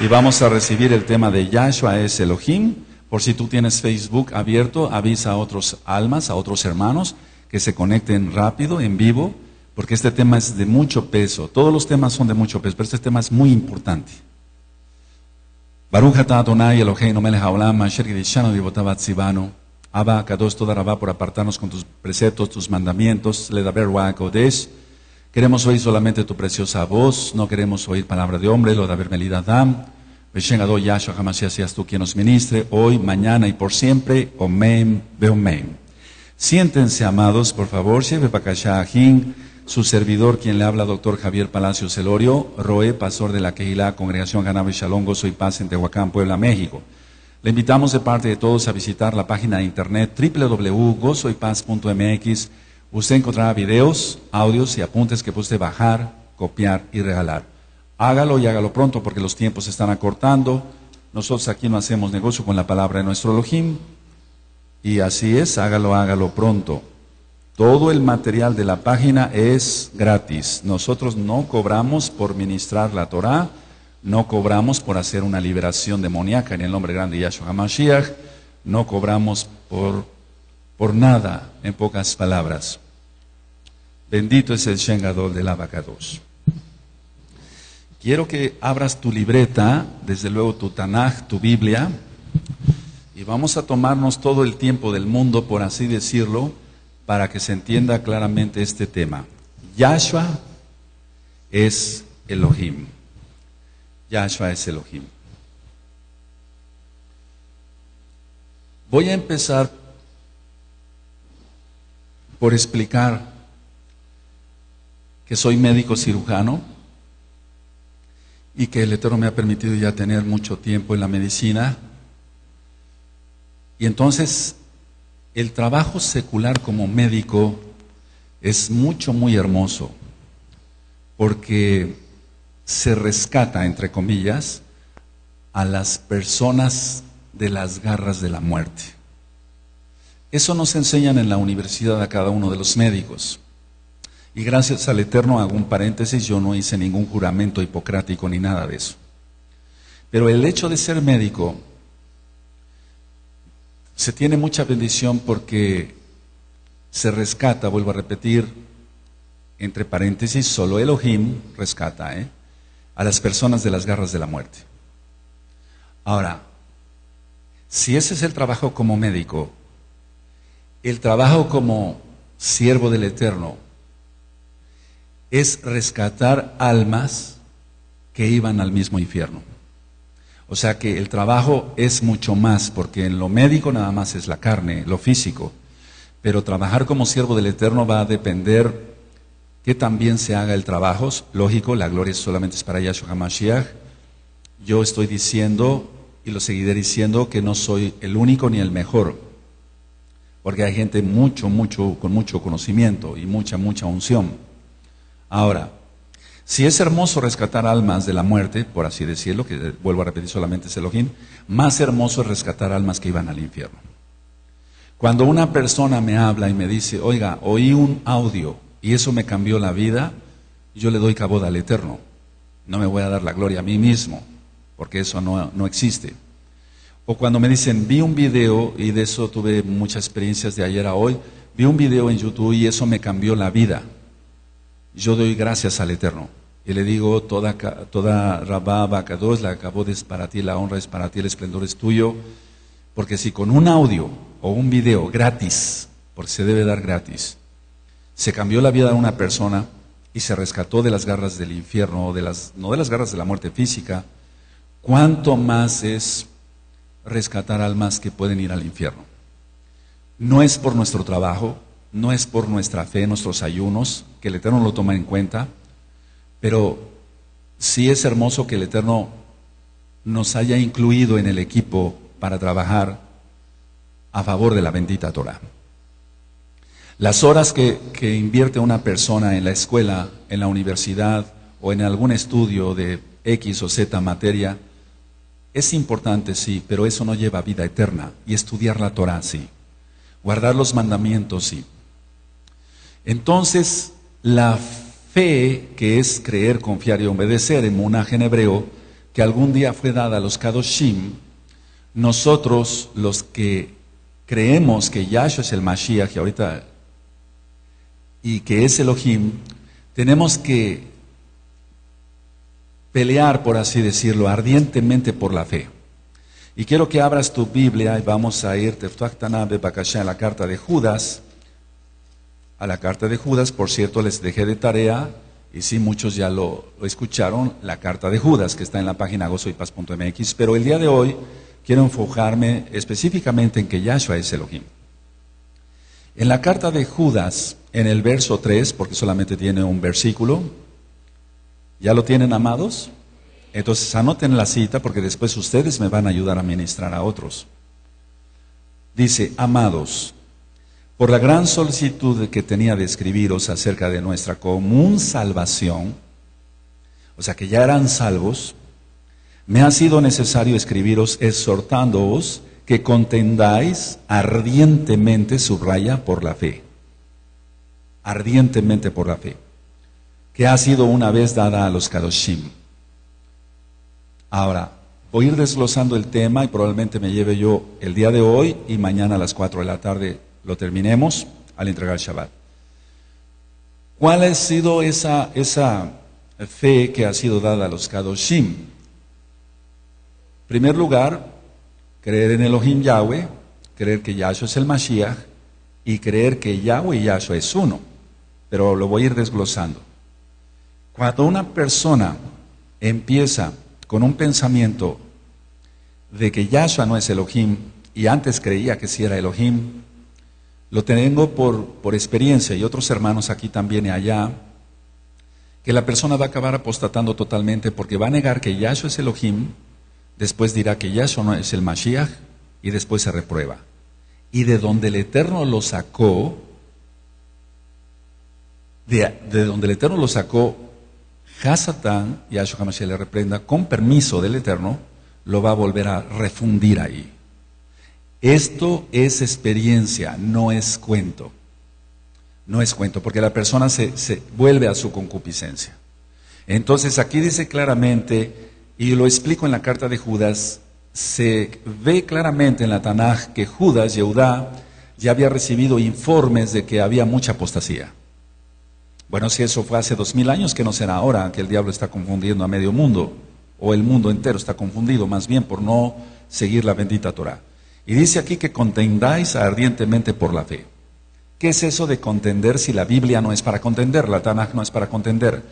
Y vamos a recibir el tema de Yahshua es Elohim. Por si tú tienes Facebook abierto, avisa a otros almas, a otros hermanos que se conecten rápido, en vivo, porque este tema es de mucho peso. Todos los temas son de mucho peso, pero este tema es muy importante. Baruch Adonai Eloheinu melech haolam asher. Abba Kadosh toda por apartarnos con tus preceptos, tus mandamientos. Le daber Kodesh. Queremos oír solamente tu preciosa voz, no queremos oír palabra de hombre, lo daber melidadam. Veshen Yahshua Hamashiach seas tú quien nos ministre, hoy, mañana y por siempre. Omen, beomen. Siéntense, amados, por favor. Sheve Pakashahim, su servidor, quien le habla, doctor Javier Palacio Celorio, Roe, pastor de la Kehilá, Congregación Ganabe Shalom, Gozo y Paz en Tehuacán, Puebla, México. Le invitamos de parte de todos a visitar la página de internet www.gozoypaz.mx. Usted encontrará videos, audios y apuntes que puede bajar, copiar y regalar. Hágalo y hágalo pronto porque los tiempos se están acortando. Nosotros aquí no hacemos negocio con la palabra de nuestro Elohim. Y así es, hágalo, hágalo pronto. Todo el material de la página es gratis. Nosotros no cobramos por ministrar la Torah, no cobramos por hacer una liberación demoníaca en el nombre grande de Yahshua HaMashiach, no cobramos por, por nada, en pocas palabras. Bendito es el Shengadol del Abacados. Quiero que abras tu libreta, desde luego tu Tanaj, tu Biblia, y vamos a tomarnos todo el tiempo del mundo, por así decirlo, para que se entienda claramente este tema. Yahshua es Elohim. Yahshua es Elohim. Voy a empezar por explicar que soy médico cirujano y que el Eterno me ha permitido ya tener mucho tiempo en la medicina. Y entonces el trabajo secular como médico es mucho, muy hermoso, porque se rescata, entre comillas, a las personas de las garras de la muerte. Eso nos enseñan en la universidad a cada uno de los médicos. Y gracias al Eterno, hago un paréntesis, yo no hice ningún juramento hipocrático ni nada de eso. Pero el hecho de ser médico se tiene mucha bendición porque se rescata, vuelvo a repetir, entre paréntesis, solo Elohim rescata ¿eh? a las personas de las garras de la muerte. Ahora, si ese es el trabajo como médico, el trabajo como siervo del Eterno, es rescatar almas que iban al mismo infierno. O sea que el trabajo es mucho más, porque en lo médico nada más es la carne, lo físico. Pero trabajar como siervo del Eterno va a depender que también se haga el trabajo. Lógico, la gloria solamente es para Yahshua HaMashiach. Yo estoy diciendo, y lo seguiré diciendo, que no soy el único ni el mejor. Porque hay gente mucho, mucho, con mucho conocimiento y mucha, mucha unción. Ahora, si es hermoso rescatar almas de la muerte, por así decirlo, que vuelvo a repetir solamente es Elohim, más hermoso es rescatar almas que iban al infierno. Cuando una persona me habla y me dice, oiga, oí un audio y eso me cambió la vida, yo le doy caboda al Eterno. No me voy a dar la gloria a mí mismo, porque eso no, no existe. O cuando me dicen, vi un video, y de eso tuve muchas experiencias de ayer a hoy, vi un video en YouTube y eso me cambió la vida yo doy gracias al Eterno. Y le digo, toda, toda Rabá Bacados, la acabó es para ti, la honra es para ti, el esplendor es tuyo. Porque si con un audio o un video gratis, porque se debe dar gratis, se cambió la vida de una persona y se rescató de las garras del infierno, de las, no de las garras de la muerte física, ¿cuánto más es rescatar almas que pueden ir al infierno? No es por nuestro trabajo, no es por nuestra fe, nuestros ayunos, que el Eterno lo toma en cuenta, pero sí es hermoso que el Eterno nos haya incluido en el equipo para trabajar a favor de la bendita Torah. Las horas que, que, invierte una persona en la escuela, en la universidad o en algún estudio de X o Z materia, es importante, sí, pero eso no lleva vida eterna. Y estudiar la Torah, sí. Guardar los mandamientos, sí. Entonces, la fe, que es creer, confiar y obedecer en Munaj en hebreo, que algún día fue dada a los Kadoshim, nosotros los que creemos que Yahshua es el Mashiach y ahorita y que es Elohim, tenemos que pelear, por así decirlo, ardientemente por la fe. Y quiero que abras tu Biblia y vamos a ir a la carta de Judas. A la carta de Judas, por cierto, les dejé de tarea, y sí, muchos ya lo, escucharon, la carta de Judas, que está en la página gozoypaz.mx, pero el día de hoy quiero enfocarme específicamente en que Yahshua es Elohim. En la carta de Judas, en el verso 3, porque solamente tiene un versículo, ¿ya lo tienen amados? Entonces anoten la cita porque después ustedes me van a ayudar a ministrar a otros. Dice, amados, por la gran solicitud que tenía de escribiros acerca de nuestra común salvación, o sea que ya eran salvos, me ha sido necesario escribiros exhortándoos que contendáis ardientemente, subraya, por la fe. Ardientemente por la fe, que ha sido una vez dada a los Kadoshim. Ahora, voy a ir desglosando el tema y probablemente me lleve yo el día de hoy y mañana a las 4 de la tarde lo terminemos al entregar Shabbat. ¿Cuál ha sido esa, esa fe que ha sido dada a los Kadoshim? En primer lugar, creer en Elohim Yahweh, creer que Yahshua es el Mashiach y creer que Yahweh y Yahshua es uno. Pero lo voy a ir desglosando. Cuando una persona empieza con un pensamiento de que Yahshua no es Elohim y antes creía que sí era Elohim, lo tengo por, por experiencia y otros hermanos aquí también y allá, que la persona va a acabar apostatando totalmente porque va a negar que Yahshua es Elohim Después dirá que Yahshua no es el Mashiach y después se reprueba. Y de donde el Eterno lo sacó, de, donde el Eterno lo sacó, Hasatán, Yahshua HaMashiach le reprenda, con permiso del Eterno, lo va a volver a refundir ahí. Esto es experiencia, no es cuento. No es cuento, porque la persona se, vuelve a su concupiscencia. Entonces aquí dice claramente y lo explico en la carta de Judas, se ve claramente en la Tanaj que Judas, Yehudá, ya había recibido informes de que había mucha apostasía. Bueno, si eso fue hace dos mil años, que no será ahora que el diablo está confundiendo a medio mundo, o el mundo entero está confundido más bien por no seguir la bendita Torah. Y dice aquí que contendáis ardientemente por la fe. ¿Qué es eso de contender si la Biblia no es para contender, la Tanaj no es para contender?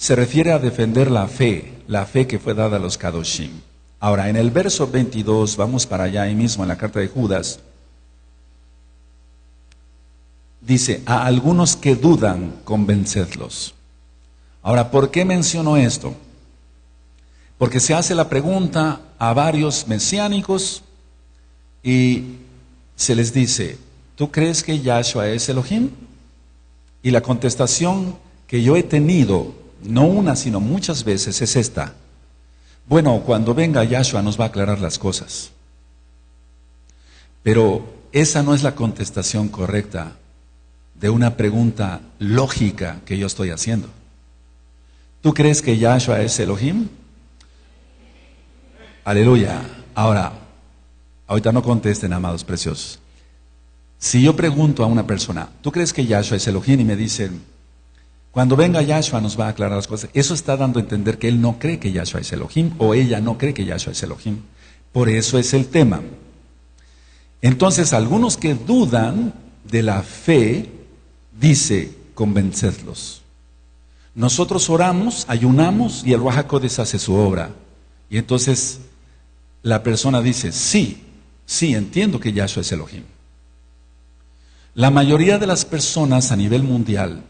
se refiere a defender la fe, la fe que fue dada a los Kadoshim. Ahora, en el verso 22, vamos para allá ahí mismo en la carta de Judas, dice, a algunos que dudan, convencedlos. Ahora, ¿por qué menciono esto? Porque se hace la pregunta a varios mesiánicos y se les dice, ¿tú crees que Yahshua es Elohim? Y la contestación que yo he tenido no una, sino muchas veces, es esta. Bueno, cuando venga Yahshua nos va a aclarar las cosas. Pero esa no es la contestación correcta de una pregunta lógica que yo estoy haciendo. ¿Tú crees que Yahshua es Elohim? Aleluya. Ahora, ahorita no contesten, amados preciosos. Si yo pregunto a una persona, ¿tú crees que Yahshua es Elohim? Y me dicen, cuando venga Yahshua nos va a aclarar las cosas. Eso está dando a entender que él no cree que Yahshua es Elohim o ella no cree que Yahshua es Elohim. Por eso es el tema. Entonces, algunos que dudan de la fe, dice, convencedlos. Nosotros oramos, ayunamos y el Ruajacodes hace su obra. Y entonces la persona dice, sí, sí, entiendo que Yahshua es Elohim. La mayoría de las personas a nivel mundial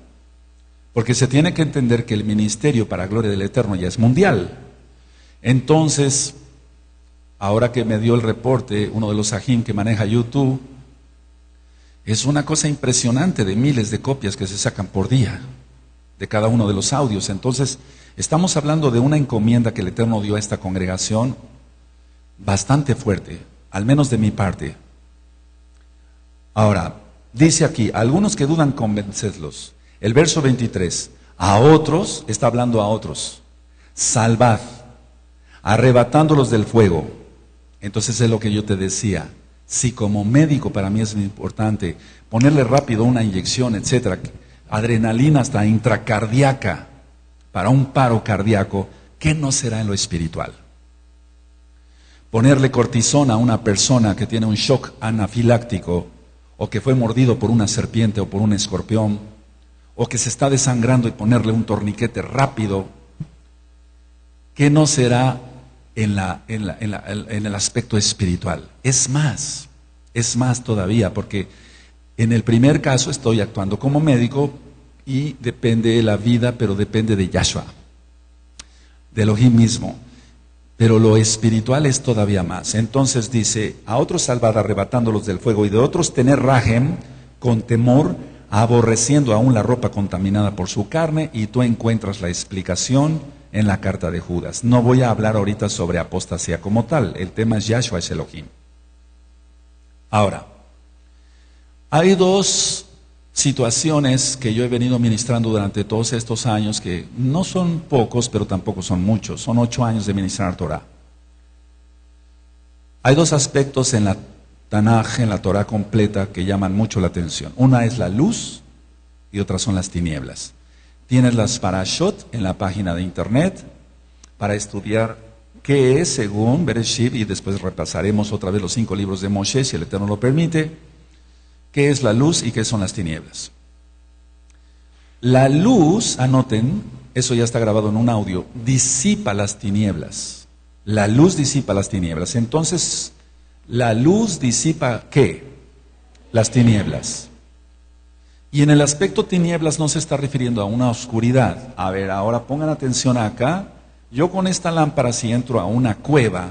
porque se tiene que entender que el ministerio para gloria del Eterno ya es mundial. Entonces, ahora que me dio el reporte uno de los ajim que maneja YouTube, es una cosa impresionante de miles de copias que se sacan por día de cada uno de los audios. Entonces, estamos hablando de una encomienda que el Eterno dio a esta congregación bastante fuerte, al menos de mi parte. Ahora, dice aquí, algunos que dudan, convencedlos. El verso 23, a otros, está hablando a otros, salvad, arrebatándolos del fuego. Entonces es lo que yo te decía. Si como médico para mí es importante ponerle rápido una inyección, etcétera, adrenalina hasta intracardíaca para un paro cardíaco, ¿qué no será en lo espiritual? Ponerle cortisona a una persona que tiene un shock anafiláctico o que fue mordido por una serpiente o por un escorpión o que se está desangrando y ponerle un torniquete rápido, ¿qué no será en, la, en, la, en, el aspecto espiritual? Es más, es más todavía, porque en el primer caso estoy actuando como médico y depende de la vida, pero depende de Yahshua, de Elohim mismo. Pero lo espiritual es todavía más. Entonces dice, a otros salvar arrebatándolos del fuego y de otros tener rajem con temor, aborreciendo aún la ropa contaminada por su carne, y tú encuentras la explicación en la carta de Judas. No voy a hablar ahorita sobre apostasía como tal, el tema es Yahshua es Elohim. Ahora, hay dos situaciones que yo he venido ministrando durante todos estos años, que no son pocos, pero tampoco son muchos, son ocho años de ministrar Torah. Hay dos aspectos en la Tanaj, en la Torah completa, que llaman mucho la atención. Una es la luz y otra son las tinieblas. Tienes las parashot en la página de internet para estudiar qué es según Bereshit y después repasaremos otra vez los cinco libros de Moshe, si el Eterno lo permite qué es la luz y qué son las tinieblas. La luz, anoten, eso ya está grabado en un audio, disipa las tinieblas. La luz disipa las tinieblas. Entonces, la luz disipa qué? Las tinieblas. Y en el aspecto tinieblas no se está refiriendo a una oscuridad. A ver, ahora pongan atención acá. Yo con esta lámpara, si entro a una cueva,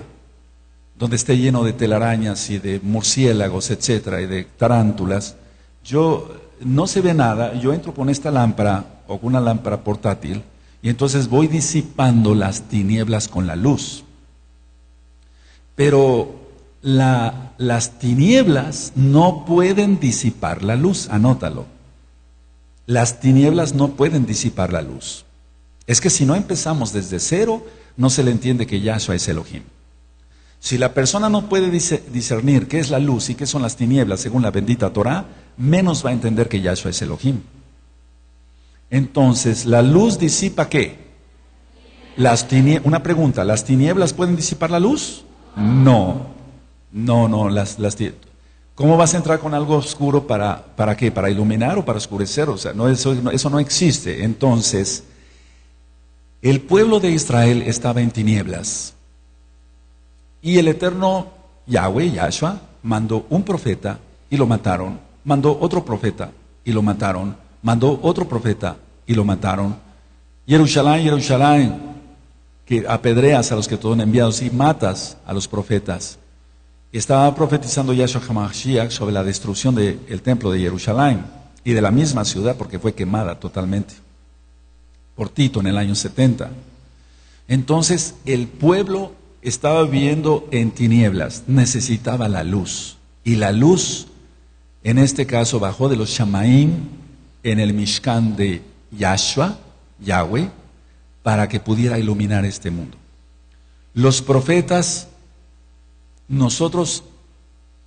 donde esté lleno de telarañas y de murciélagos, etcétera, y de tarántulas, yo no se ve nada, yo entro con esta lámpara o con una lámpara portátil y entonces voy disipando las tinieblas con la luz. Pero las tinieblas no pueden disipar la luz, anótalo. Las tinieblas no pueden disipar la luz. Es que si no empezamos desde cero, no se le entiende que Yahshua es Elohim. Si la persona no puede discernir qué es la luz y qué son las tinieblas según la bendita Torah, menos va a entender que Yahshua es Elohim. Entonces, ¿la luz disipa qué? Las una pregunta, ¿las tinieblas pueden disipar la luz? No, no, no. Las, las, ¿Cómo vas a entrar con algo oscuro para, para qué? ¿Para iluminar o para oscurecer? O sea, no, eso, eso no existe. Entonces, el pueblo de Israel estaba en tinieblas. Y el eterno Yahweh, Yahshua, mandó un profeta y lo mataron. Mandó otro profeta y lo mataron. Mandó otro profeta y lo mataron. Jerusalén, Jerusalén, que apedreas a los que te son enviados y matas a los profetas. Estaba profetizando Yahshua HaMashiach sobre la destrucción del templo de Jerusalén y de la misma ciudad porque fue quemada totalmente por Tito en el año 70. Entonces el pueblo estaba viviendo en tinieblas, necesitaba la luz. Y la luz, en este caso, bajó de los Shamaim en el Mishkan de Yahshua, Yahweh, para que pudiera iluminar este mundo. Los profetas, nosotros,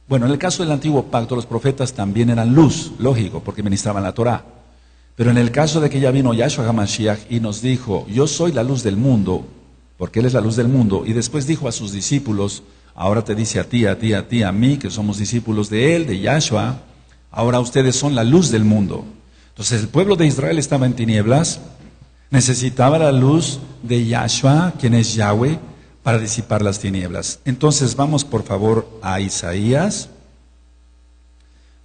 bueno, en el caso del antiguo pacto, los profetas también eran luz, lógico, porque ministraban la Torah. Pero en el caso de que ya vino Yahshua HaMashiach y nos dijo, yo soy la luz del mundo, porque Él es la luz del mundo. Y después dijo a sus discípulos, ahora te dice a ti, a ti, a ti, a mí, que somos discípulos de Él, de Yahshua, ahora ustedes son la luz del mundo. Entonces el pueblo de Israel estaba en tinieblas, necesitaba la luz de Yahshua, quien es Yahweh, para disipar las tinieblas. Entonces vamos por favor a Isaías,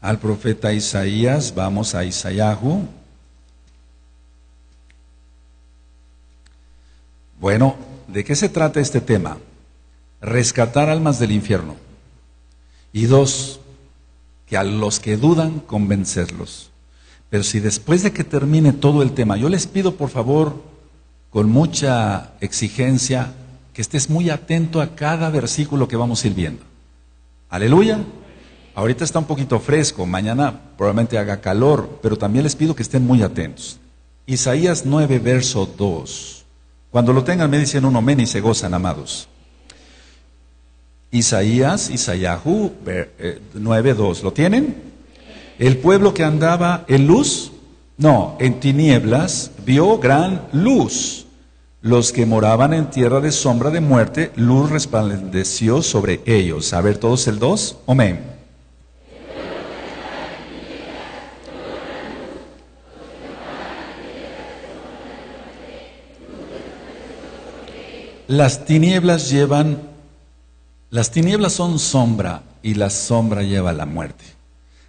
al profeta Isaías, vamos a Isayahu. Bueno, ¿De qué se trata este tema? Rescatar almas del infierno. Y dos, que a los que dudan, convencerlos. Pero si después de que termine todo el tema, yo les pido por favor, con mucha exigencia, que estés muy atento a cada versículo que vamos a ir viendo. Aleluya. Ahorita está un poquito fresco, mañana probablemente haga calor, pero también les pido que estén muy atentos. Isaías 9, verso 2. Cuando lo tengan me dicen un amén y se gozan, amados. Isaías, Isayahu 9.2, ¿lo tienen? El pueblo que andaba en luz, no, en tinieblas, vio gran luz. Los que moraban en tierra de sombra de muerte, luz resplandeció sobre ellos. A ver, todos el 2, amén. Las tinieblas llevan, las tinieblas son sombra y la sombra lleva a la muerte.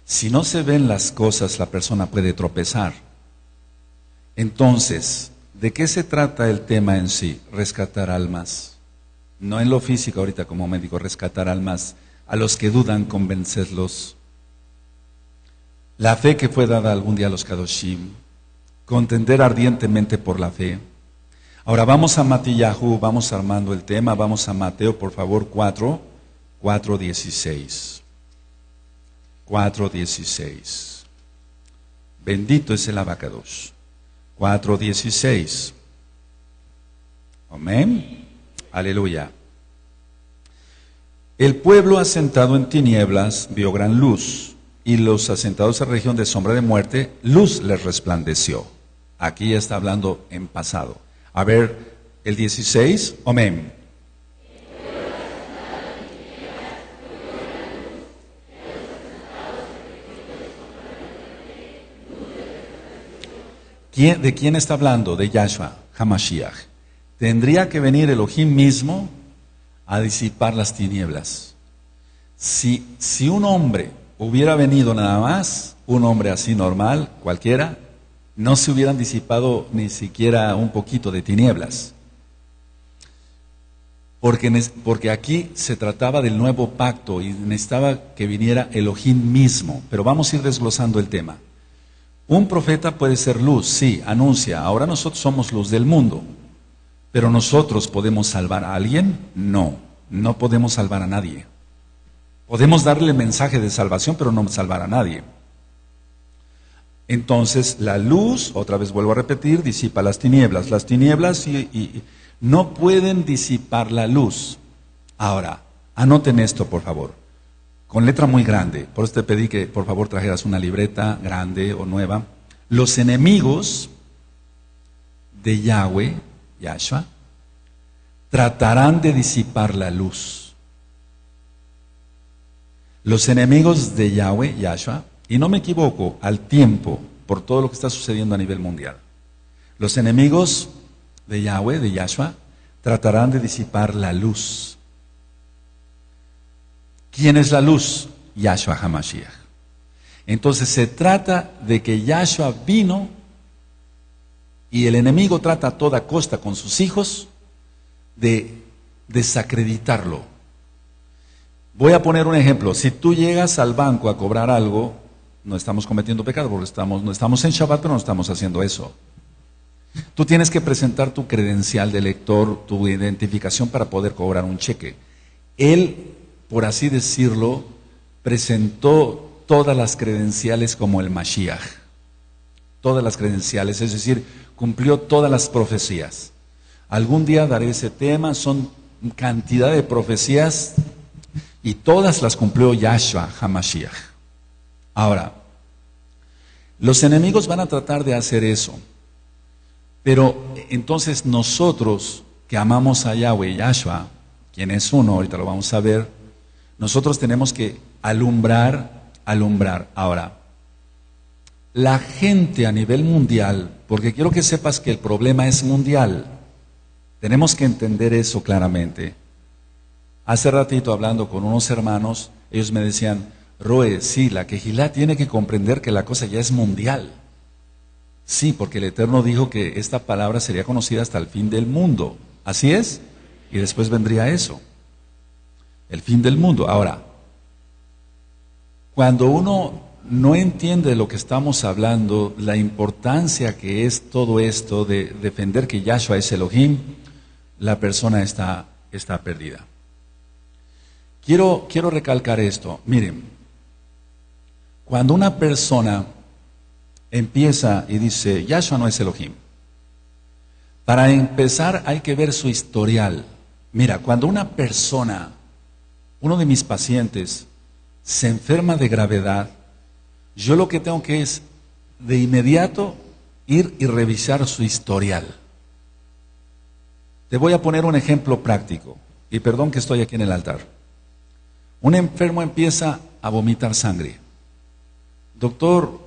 Si no se ven las cosas, la persona puede tropezar. Entonces, ¿de qué se trata el tema en sí? Rescatar almas. No en lo físico ahorita como médico, rescatar almas. A los que dudan, convencerlos. La fe que fue dada algún día a los Kadoshim. Contender ardientemente por la fe Ahora vamos a Matillahu, vamos armando el tema, vamos a Mateo, por favor, 4, 4, 16. 4, 16. Bendito es el abacados. 4, 16. Amén. Aleluya. El pueblo asentado en tinieblas vio gran luz, y los asentados en región de sombra de muerte, luz les resplandeció. Aquí está hablando en pasado. A ver, el 16, amén. ¿De quién está hablando? De Yahshua, Hamashiach. Tendría que venir Elohim mismo a disipar las tinieblas. Si, si un hombre hubiera venido nada más, un hombre así normal, cualquiera, no se hubieran disipado ni siquiera un poquito de tinieblas. Porque, porque aquí se trataba del nuevo pacto y necesitaba que viniera Elohim mismo. Pero vamos a ir desglosando el tema. Un profeta puede ser luz, sí, anuncia. Ahora nosotros somos luz del mundo. Pero nosotros podemos salvar a alguien? No, no podemos salvar a nadie. Podemos darle mensaje de salvación, pero no salvar a nadie. Entonces la luz, otra vez vuelvo a repetir, disipa las tinieblas. Las tinieblas y, no pueden disipar la luz. Ahora, anoten esto, por favor, con letra muy grande. Por eso te pedí que por favor trajeras una libreta grande o nueva. Los enemigos de Yahweh, Yahshua, tratarán de disipar la luz. Los enemigos de Yahweh, Yahshua, y no me equivoco, al tiempo, por todo lo que está sucediendo a nivel mundial. Los enemigos de Yahweh, de Yahshua, tratarán de disipar la luz. ¿Quién es la luz? Yahshua Hamashiach. Entonces se trata de que Yahshua vino y el enemigo trata a toda costa con sus hijos de desacreditarlo. Voy a poner un ejemplo. Si tú llegas al banco a cobrar algo no estamos cometiendo pecado porque estamos, no estamos en Shabbat, pero no estamos haciendo eso. Tú tienes que presentar tu credencial de lector, tu identificación para poder cobrar un cheque. Él, por así decirlo, presentó todas las credenciales como el Mashiach. Todas las credenciales, es decir, cumplió todas las profecías. Algún día daré ese tema, son cantidad de profecías y todas las cumplió Yahshua HaMashiach. Ahora, los enemigos van a tratar de hacer eso. Pero entonces nosotros que amamos a Yahweh, Yahshua, quien es uno, ahorita lo vamos a ver, nosotros tenemos que alumbrar, alumbrar. Ahora, la gente a nivel mundial, porque quiero que sepas que el problema es mundial, tenemos que entender eso claramente. Hace ratito hablando con unos hermanos, ellos me decían, Roe, sí, la quejilá tiene que comprender que la cosa ya es mundial. Sí, porque el Eterno dijo que esta palabra sería conocida hasta el fin del mundo. Así es. Y después vendría eso. El fin del mundo. Ahora, cuando uno no entiende de lo que estamos hablando, la importancia que es todo esto de defender que Yahshua es Elohim, la persona está, está perdida. Quiero, quiero recalcar esto. Miren, cuando una persona empieza y dice, Yahshua no es Elohim, Para empezar hay que ver su historial. Mira, cuando una persona, uno de mis pacientes, se enferma de gravedad, yo lo que tengo que es de inmediato ir y revisar su historial. Te voy a poner un ejemplo práctico, y perdón que estoy aquí en el altar. Un enfermo empieza a vomitar sangre. Doctor,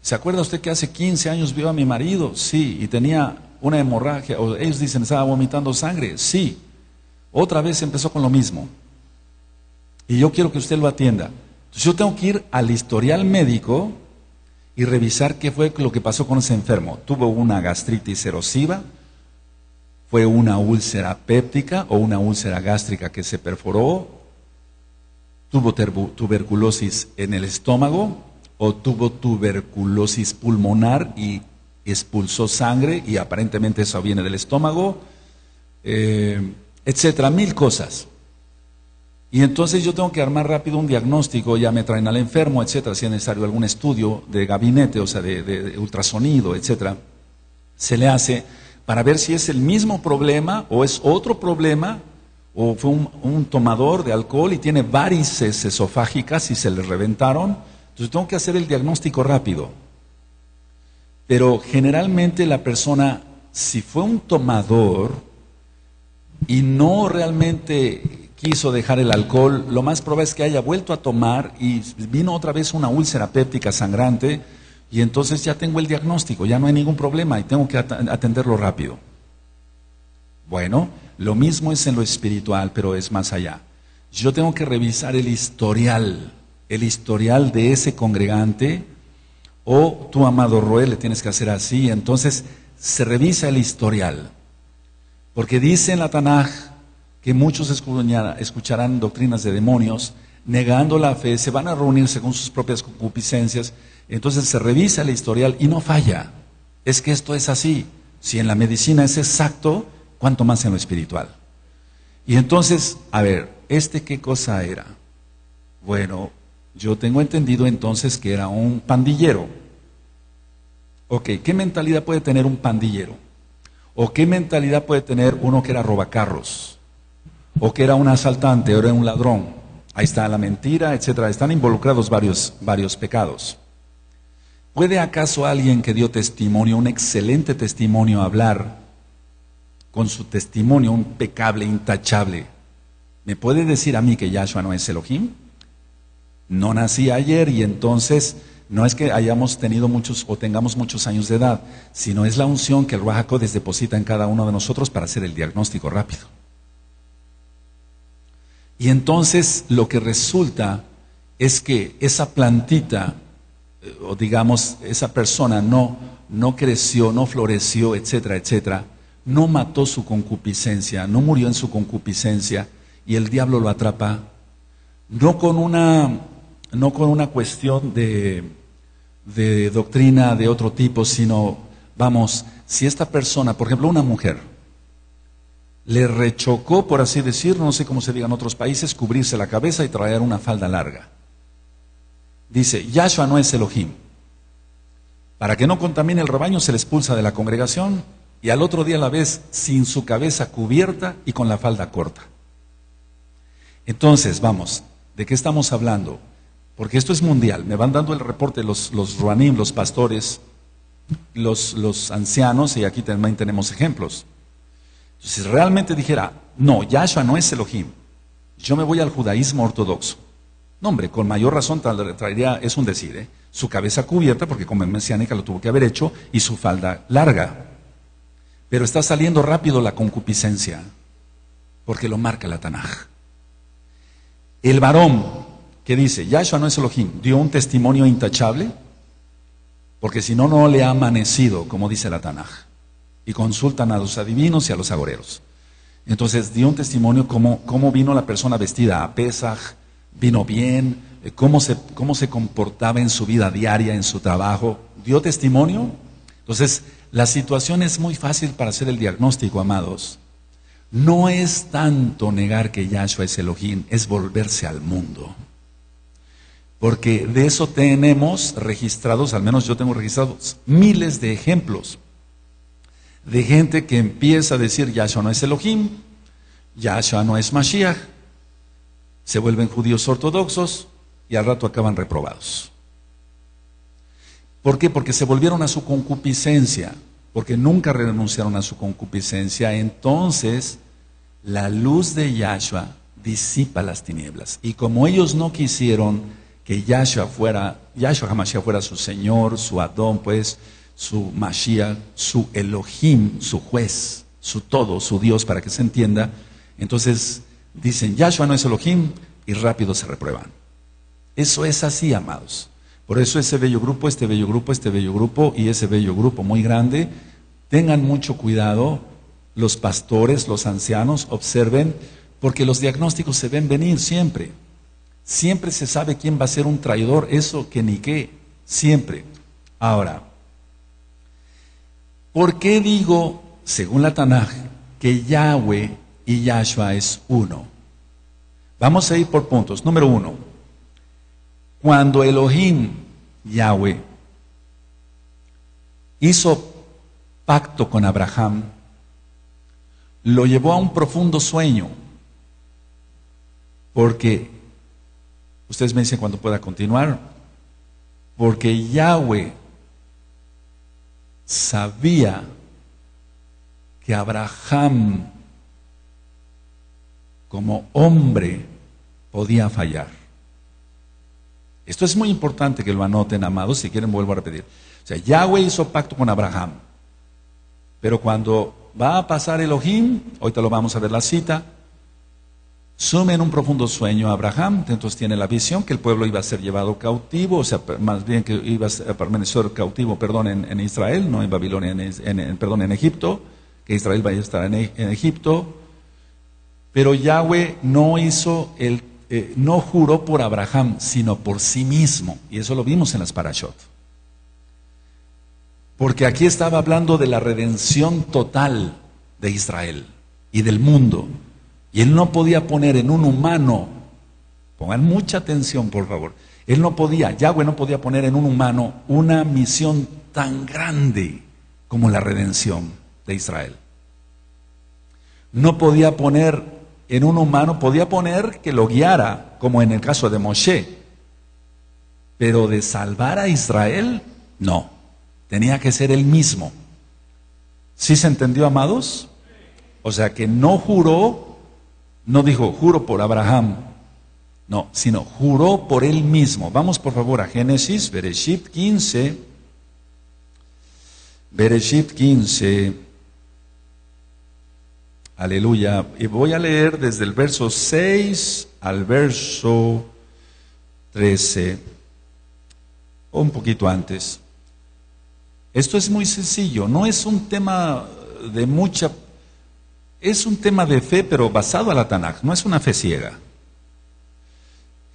¿se acuerda usted que hace 15 años vio a mi marido? Sí, y tenía una hemorragia, o ellos dicen estaba vomitando sangre. Sí, otra vez empezó con lo mismo. Y yo quiero que usted lo atienda. Entonces yo tengo que ir al historial médico y revisar qué fue lo que pasó con ese enfermo. ¿Tuvo una gastritis erosiva? ¿Fue una úlcera péptica o una úlcera gástrica que se perforó? ¿Tuvo tuberculosis en el estómago? ¿O tuvo tuberculosis pulmonar y expulsó sangre y aparentemente eso viene del estómago? Eh, etcétera, mil cosas. Y entonces yo tengo que armar rápido un diagnóstico, ya me traen al enfermo, etcétera, si es necesario algún estudio de gabinete, o sea, de, ultrasonido, etcétera, se le hace para ver si es el mismo problema o es otro problema o fue un, tomador de alcohol y tiene varices esofágicas y se le reventaron. Entonces tengo que hacer el diagnóstico rápido. Pero generalmente la persona, si fue un tomador y no realmente quiso dejar el alcohol, lo más probable es que haya vuelto a tomar y vino otra vez una úlcera péptica sangrante y entonces ya tengo el diagnóstico, ya no hay ningún problema y tengo que atenderlo rápido. Bueno, lo mismo es en lo espiritual, pero es más allá. Yo tengo que revisar el historial, el historial de ese congregante, o tu amado Roel le tienes que hacer así, entonces se revisa el historial. Porque dice en la Tanaj, que muchos escucharán doctrinas de demonios, negando la fe, se van a reunir según sus propias concupiscencias, entonces se revisa el historial y no falla. Es que esto es así. Si en la medicina es exacto, ¿cuánto más en lo espiritual? Y entonces, a ver, ¿este qué cosa era? Bueno, yo tengo entendido entonces que era un pandillero. Ok, ¿qué mentalidad puede tener un pandillero? ¿O qué mentalidad puede tener uno que era robacarros? o que era un asaltante o era un ladrón. Ahí está la mentira, etcétera. Están involucrados varios, varios pecados. ¿Puede acaso alguien que dio testimonio, un excelente testimonio, hablar con su testimonio, un pecable, intachable? ¿Me puede decir a mí que Yahshua no es Elohim? No nací ayer y entonces no es que hayamos tenido muchos o tengamos muchos años de edad, sino es la unción que el Ruach deposita en cada uno de nosotros para hacer el diagnóstico rápido. Y entonces lo que resulta es que esa plantita, eh, o digamos, esa persona no, no creció, no floreció, etcétera, etcétera, no mató su concupiscencia, no murió en su concupiscencia y el diablo lo atrapa, no con una, no con una cuestión de, doctrina de otro tipo, sino, vamos, si esta persona, por ejemplo, una mujer, le rechocó, por así decir, no sé cómo se diga en otros países, cubrirse la cabeza y traer una falda larga. Dice, Yahshua no es Elohim. Para que no contamine el rebaño se le expulsa de la congregación y al otro día la ves sin su cabeza cubierta y con la falda corta. Entonces, vamos, ¿de qué estamos hablando? Porque esto es mundial. Me van dando el reporte los, los ruanim, los pastores, los, los ancianos, y aquí también tenemos ejemplos. Si realmente dijera, no, Yahshua no es Elohim, yo me voy al judaísmo ortodoxo. No, hombre, con mayor razón traería, es un decir, ¿eh? su cabeza cubierta, porque como es mesiánica lo tuvo que haber hecho, y su falda larga. Pero está saliendo rápido la concupiscencia, porque lo marca la Tanaj. El varón que dice, Yahshua no es Elohim, dio un testimonio intachable, porque si no, no le ha amanecido, como dice la Tanaj y consultan a los adivinos y a los agoreros. Entonces dio un testimonio cómo, cómo vino la persona vestida a Pesaj, vino bien, eh, cómo se, cómo se comportaba en su vida diaria, en su trabajo. Dio testimonio. Entonces, la situación es muy fácil para hacer el diagnóstico, amados. No es tanto negar que Yahshua es Elohim, es volverse al mundo. Porque de eso tenemos registrados, al menos yo tengo registrados miles de ejemplos de gente que empieza a decir Yahshua no es Elohim, Yahshua no es Mashiach, se vuelven judíos ortodoxos y al rato acaban reprobados. ¿Por qué? Porque se volvieron a su concupiscencia, porque nunca renunciaron a su concupiscencia. Entonces, la luz de Yahshua disipa las tinieblas. Y como ellos no quisieron que Yahshua fuera, Yahshua Hamashiach fuera su Señor, su Adón, pues, su Mashiach, su Elohim, su juez, su todo, su Dios, para que se entienda, entonces dicen, Yahshua no es Elohim, y rápido se reprueban. Eso es así, amados. Por eso ese bello grupo, este bello grupo, este bello grupo y ese bello grupo muy grande, tengan mucho cuidado, los pastores, los ancianos, observen, porque los diagnósticos se ven venir siempre. Siempre se sabe quién va a ser un traidor, eso que ni qué, siempre. Ahora, ¿por qué digo, según la Tanaj, que Yahweh y Yahshua es uno? Vamos a ir por puntos. Número uno, cuando Elohim, Yahweh, hizo pacto con Abraham, lo llevó a un profundo sueño, porque, ustedes me dicen cuando pueda continuar, porque Yahweh sabía que Abraham como hombre podía fallar. Esto es muy importante que lo anoten, amados, si quieren vuelvo a repetir. O sea, Yahweh hizo pacto con Abraham, pero cuando va a pasar Elohim, ahorita lo vamos a ver la cita, sume en un profundo sueño a Abraham, entonces tiene la visión que el pueblo iba a ser llevado cautivo, o sea, más bien que iba a permanecer cautivo, perdón, en, Israel, no en Babilonia, en, perdón, en Egipto, que Israel vaya a estar en, en Egipto, pero Yahweh no hizo el, eh, no juró por Abraham, sino por sí mismo. Y eso lo vimos en las parashot. Porque aquí estaba hablando de la redención total de Israel y del mundo. Y él no podía poner en un humano, pongan mucha atención por favor, él no podía, Yahweh no podía poner en un humano una misión tan grande como la redención de Israel. No podía poner en un humano podía poner que lo guiara, como en el caso de Moshe. Pero de salvar a Israel, no. Tenía que ser él mismo. ¿Sí se entendió, amados? O sea que no juró, no dijo juro por Abraham, no, sino juró por él mismo. Vamos por favor a Génesis, Bereshit 15. Bereshit 15. Aleluya. Y voy a leer desde el verso 6 al verso 13, o un poquito antes. Esto es muy sencillo, no es un tema de mucha, es un tema de fe, pero basado a la Tanakh, no es una fe ciega.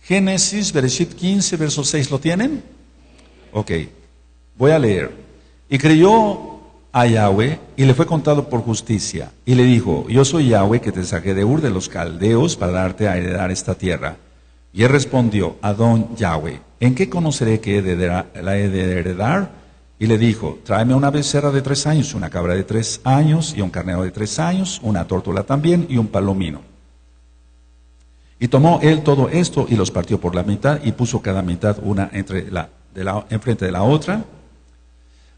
Génesis, Bereshit 15, verso 6, ¿lo tienen? Ok, voy a leer. Y creyó a Yahweh y le fue contado por justicia. Y le dijo, yo soy Yahweh que te saqué de Ur de los Caldeos para darte a heredar esta tierra. Y él respondió, Adón Yahweh, ¿en qué conoceré que la he de heredar? Y le dijo, tráeme una becerra de tres años, una cabra de tres años y un carnero de tres años, una tórtola también y un palomino. Y tomó él todo esto y los partió por la mitad y puso cada mitad una entre la, de la, enfrente de la otra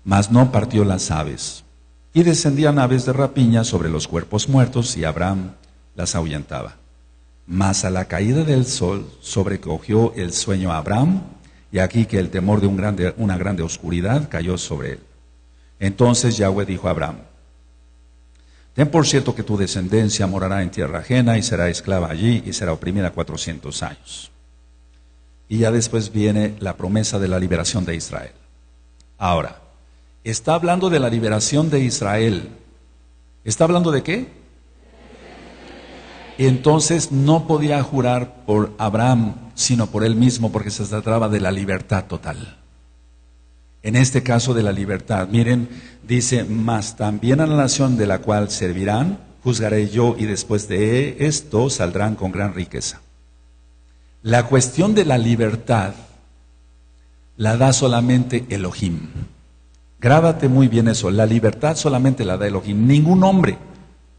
mas no partió las aves. Y descendían aves de rapiña sobre los cuerpos muertos y Abraham las ahuyentaba. Mas a la caída del sol sobrecogió el sueño a Abraham y aquí que el temor de un grande, una grande oscuridad cayó sobre él. Entonces Yahweh dijo a Abraham, Ten por cierto que tu descendencia morará en tierra ajena y será esclava allí y será oprimida cuatrocientos años. Y ya después viene la promesa de la liberación de Israel. Ahora, está hablando de la liberación de Israel. ¿Está hablando de qué? Entonces no podía jurar por Abraham, sino por él mismo, porque se trataba de la libertad total. En este caso de la libertad, miren, dice, mas también a la nación de la cual servirán, juzgaré yo y después de esto saldrán con gran riqueza. La cuestión de la libertad la da solamente Elohim. Grábate muy bien eso. La libertad solamente la da Elohim. Ningún hombre,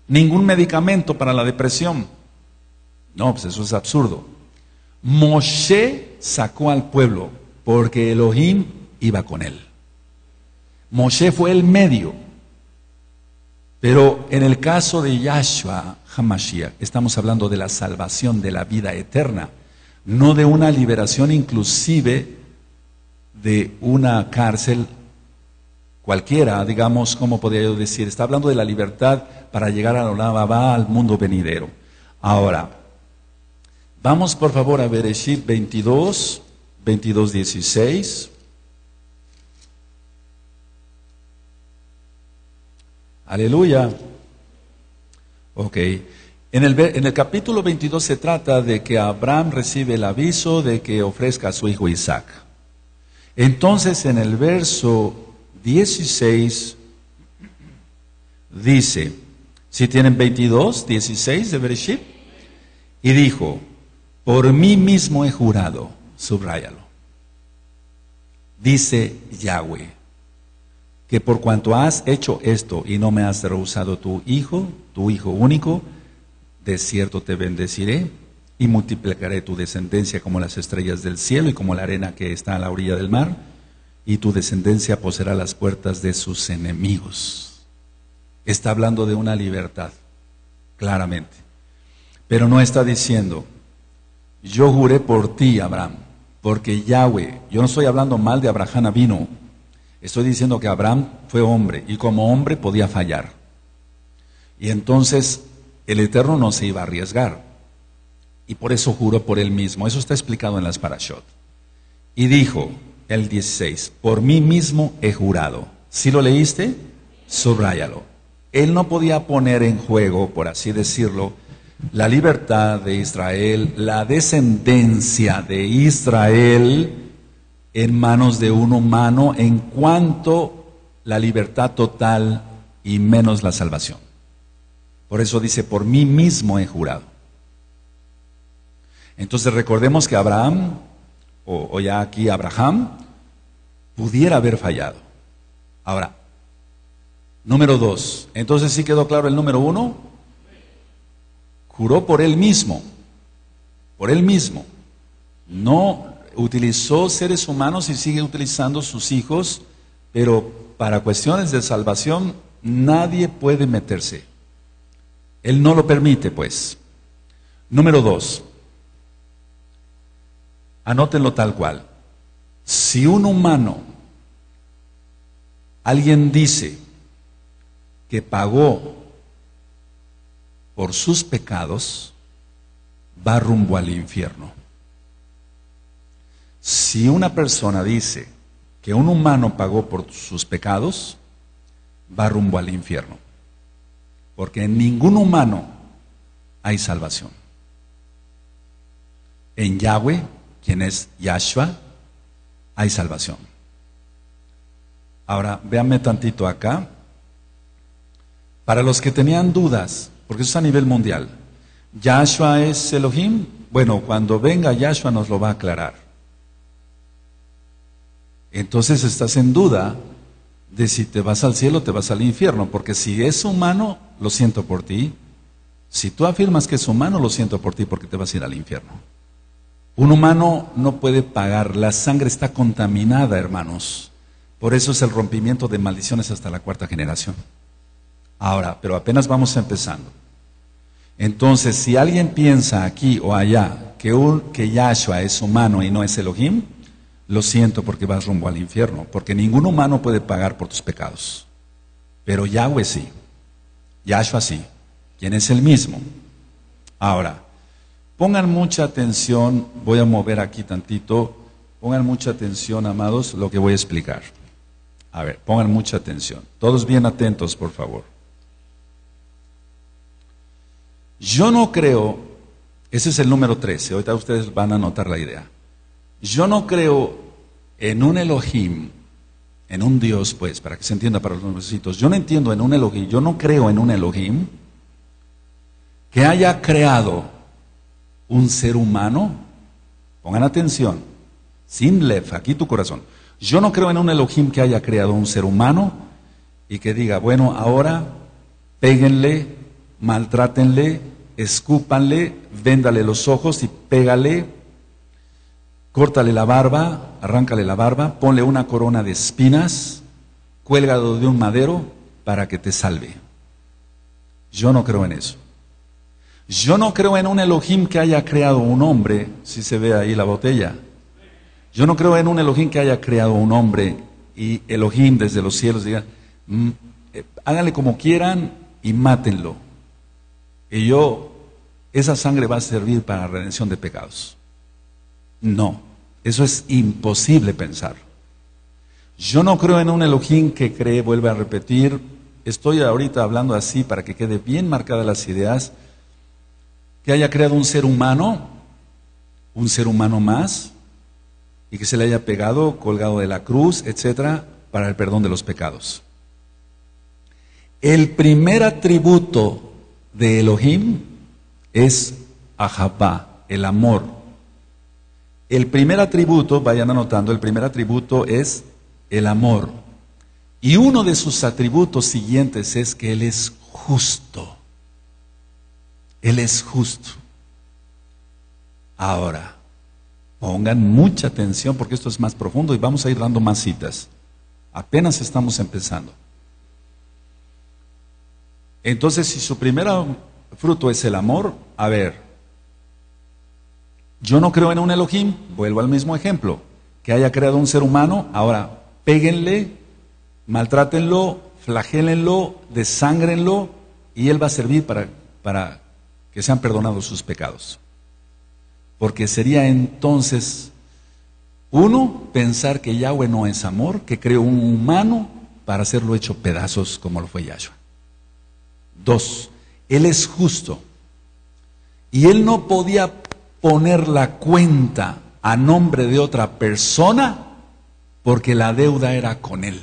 ningún medicamento para la depresión. No, pues eso es absurdo. Moshe sacó al pueblo porque Elohim iba con él. Moshe fue el medio. Pero en el caso de Yahshua Hamashiach, estamos hablando de la salvación de la vida eterna, no de una liberación inclusive de una cárcel cualquiera, digamos, ¿cómo podría yo decir? Está hablando de la libertad para llegar a la va al mundo venidero. Ahora, vamos por favor a Bereshit 22, 22, 16. Aleluya. Ok. En el, en el, capítulo 22 se trata de que Abraham recibe el aviso de que ofrezca a su hijo Isaac. Entonces en el verso 16 dice, si tienen 22, 16 de Bereshit, y dijo, por mí mismo he jurado, subráyalo. Dice Yahweh, que por cuanto has hecho esto y no me has rehusado tu hijo, tu hijo único, de cierto te bendeciré y multiplicaré tu descendencia como las estrellas del cielo y como la arena que está a la orilla del mar y tu descendencia poseerá las puertas de sus enemigos. Está hablando de una libertad, claramente. Pero no está diciendo, yo juré por ti, Abraham, porque Yahweh, yo no estoy hablando mal de Abraham vino, estoy diciendo que Abraham fue hombre y como hombre podía fallar. Y entonces el Eterno no se iba a arriesgar. Y por eso juró por él mismo. Eso está explicado en las parashot. Y dijo, el 16, por mí mismo he jurado. Si lo leíste, subráyalo. Él no podía poner en juego, por así decirlo, la libertad de Israel, la descendencia de Israel en manos de un humano en cuanto la libertad total y menos la salvación. Por eso dice, por mí mismo he jurado. Entonces recordemos que Abraham o, ya aquí Abraham, pudiera haber fallado. Ahora, número dos, entonces sí quedó claro el número uno, juró por él mismo, por él mismo. No utilizó seres humanos y sigue utilizando sus hijos, pero para cuestiones de salvación nadie puede meterse. Él no lo permite, pues. Número dos, Anótenlo tal cual. Si un humano, alguien dice que pagó por sus pecados, va rumbo al infierno. Si una persona dice que un humano pagó por sus pecados, va rumbo al infierno. Porque en ningún humano hay salvación. En Yahweh quien es Yahshua, hay salvación. Ahora, véanme tantito acá. Para los que tenían dudas, porque eso es a nivel mundial, ¿Yahshua es Elohim? Bueno, cuando venga Yahshua nos lo va a aclarar. Entonces estás en duda de si te vas al cielo o te vas al infierno, porque si es humano, lo siento por ti. Si tú afirmas que es humano, lo siento por ti porque te vas a ir al infierno. Un humano no puede pagar, la sangre está contaminada, hermanos. Por eso es el rompimiento de maldiciones hasta la cuarta generación. Ahora, pero apenas vamos empezando. Entonces, si alguien piensa aquí o allá que, un, que Yahshua es humano y no es Elohim, lo siento porque vas rumbo al infierno, porque ningún humano puede pagar por tus pecados. Pero Yahweh sí, Yahshua sí, quien es el mismo. Ahora, Pongan mucha atención, voy a mover aquí tantito, pongan mucha atención, amados, lo que voy a explicar. A ver, pongan mucha atención. Todos bien atentos, por favor. Yo no creo, ese es el número 13, ahorita ustedes van a notar la idea. Yo no creo en un Elohim, en un Dios, pues, para que se entienda para los nuevecitos. Yo no entiendo en un Elohim, yo no creo en un Elohim que haya creado un ser humano, pongan atención, sin lef, aquí tu corazón, Yo no creo en un Elohim que haya creado un ser humano y que diga, bueno, ahora péguenle, maltrátenle, escúpanle, véndale los ojos y pégale, córtale la barba, arráncale la barba, ponle una corona de espinas, cuélgalo de un madero para que te salve. Yo no creo en eso. Yo no creo en un Elohim que haya creado un hombre, si se ve ahí la botella. Yo no creo en un Elohim que haya creado un hombre y Elohim desde los cielos diga, mm, eh, háganle como quieran y mátenlo. Y yo, esa sangre va a servir para la redención de pecados. No, eso es imposible pensar. Yo no creo en un Elohim que cree, vuelve a repetir, estoy ahorita hablando así para que quede bien marcadas las ideas, que haya creado un ser humano, un ser humano más, y que se le haya pegado, colgado de la cruz, etcétera, para el perdón de los pecados. El primer atributo de Elohim es Ahabá, el amor. El primer atributo, vayan anotando, el primer atributo es el amor. Y uno de sus atributos siguientes es que Él es justo. Él es justo. Ahora, pongan mucha atención porque esto es más profundo y vamos a ir dando más citas. Apenas estamos empezando. Entonces, si su primer fruto es el amor, a ver, yo no creo en un Elohim, vuelvo al mismo ejemplo, que haya creado un ser humano, ahora péguenle, maltrátenlo, flagélenlo, desángrenlo y él va a servir para, para que sean perdonados sus pecados. Porque sería entonces, uno, pensar que Yahweh no es amor, que creó un humano para hacerlo hecho pedazos como lo fue Yahshua. Dos, Él es justo. Y Él no podía poner la cuenta a nombre de otra persona porque la deuda era con Él.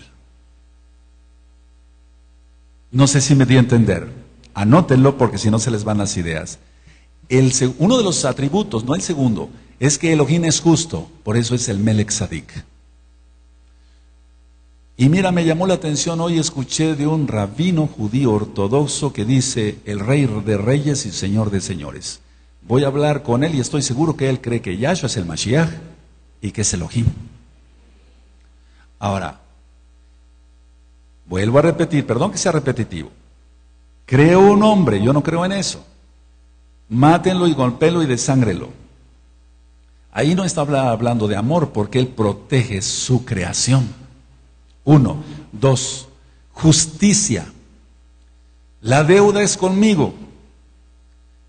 No sé si me di a entender. Anótenlo porque si no se les van las ideas. El, uno de los atributos, no el segundo, es que Elohim es justo, por eso es el Melech Sadik. Y mira, me llamó la atención, hoy escuché de un rabino judío ortodoxo que dice, el rey de reyes y señor de señores. Voy a hablar con él y estoy seguro que él cree que Yahshua es el Mashiach y que es Elohim. Ahora, vuelvo a repetir, perdón que sea repetitivo. Creo un hombre, yo no creo en eso. Mátenlo y golpéenlo y desángrelo. Ahí no está hablando de amor porque Él protege su creación. Uno. Dos. Justicia. La deuda es conmigo,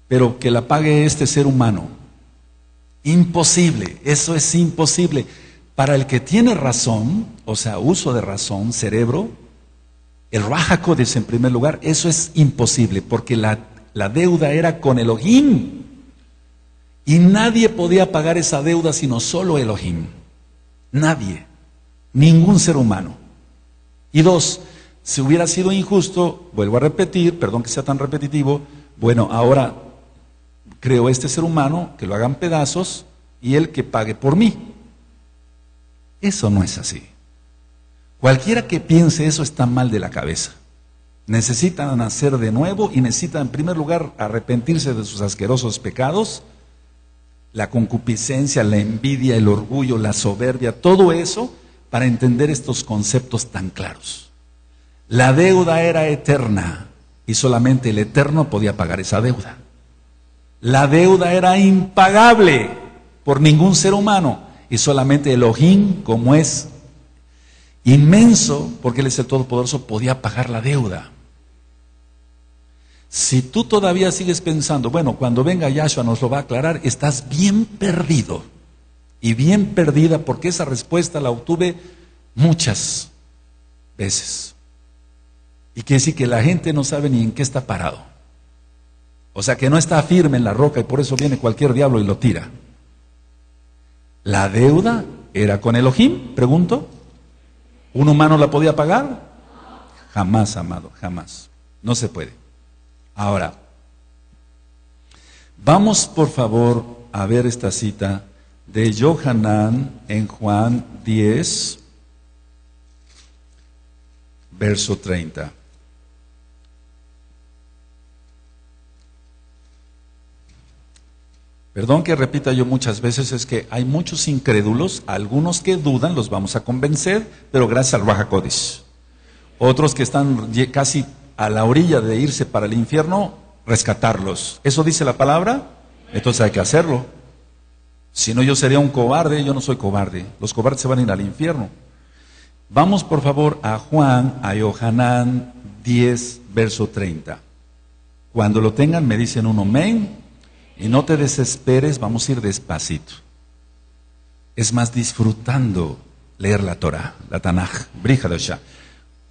pero que la pague este ser humano. Imposible, eso es imposible. Para el que tiene razón, o sea, uso de razón, cerebro, el Rajacodes en primer lugar, eso es imposible, porque la, la deuda era con Elohim. Y nadie podía pagar esa deuda sino solo Elohim. Nadie. Ningún ser humano. Y dos, si hubiera sido injusto, vuelvo a repetir, perdón que sea tan repetitivo, bueno, ahora creo este ser humano, que lo hagan pedazos y él que pague por mí. Eso no es así. Cualquiera que piense eso está mal de la cabeza. Necesitan nacer de nuevo y necesitan en primer lugar arrepentirse de sus asquerosos pecados, la concupiscencia, la envidia, el orgullo, la soberbia, todo eso para entender estos conceptos tan claros. La deuda era eterna y solamente el eterno podía pagar esa deuda. La deuda era impagable por ningún ser humano y solamente Elohim, como es inmenso, porque Él es el Todopoderoso, podía pagar la deuda. Si tú todavía sigues pensando, bueno, cuando venga Yahshua nos lo va a aclarar, estás bien perdido y bien perdida porque esa respuesta la obtuve muchas veces. Y quiere decir que la gente no sabe ni en qué está parado. O sea que no está firme en la roca y por eso viene cualquier diablo y lo tira. ¿La deuda era con Elohim? Pregunto. ¿Un humano la podía pagar? Jamás, amado, jamás. No se puede. Ahora, vamos por favor a ver esta cita de Johanan en Juan 10, verso 30. Perdón que repita yo muchas veces, es que hay muchos incrédulos, algunos que dudan, los vamos a convencer, pero gracias al Raja Kodesh. Otros que están casi a la orilla de irse para el infierno, rescatarlos. ¿Eso dice la palabra? Entonces hay que hacerlo. Si no, yo sería un cobarde, yo no soy cobarde. Los cobardes se van a ir al infierno. Vamos por favor a Juan, a Yohanan 10, verso 30. Cuando lo tengan me dicen un amén y no te desesperes, vamos a ir despacito. Es más disfrutando leer la Torah, la Tanaj, Brihadosha.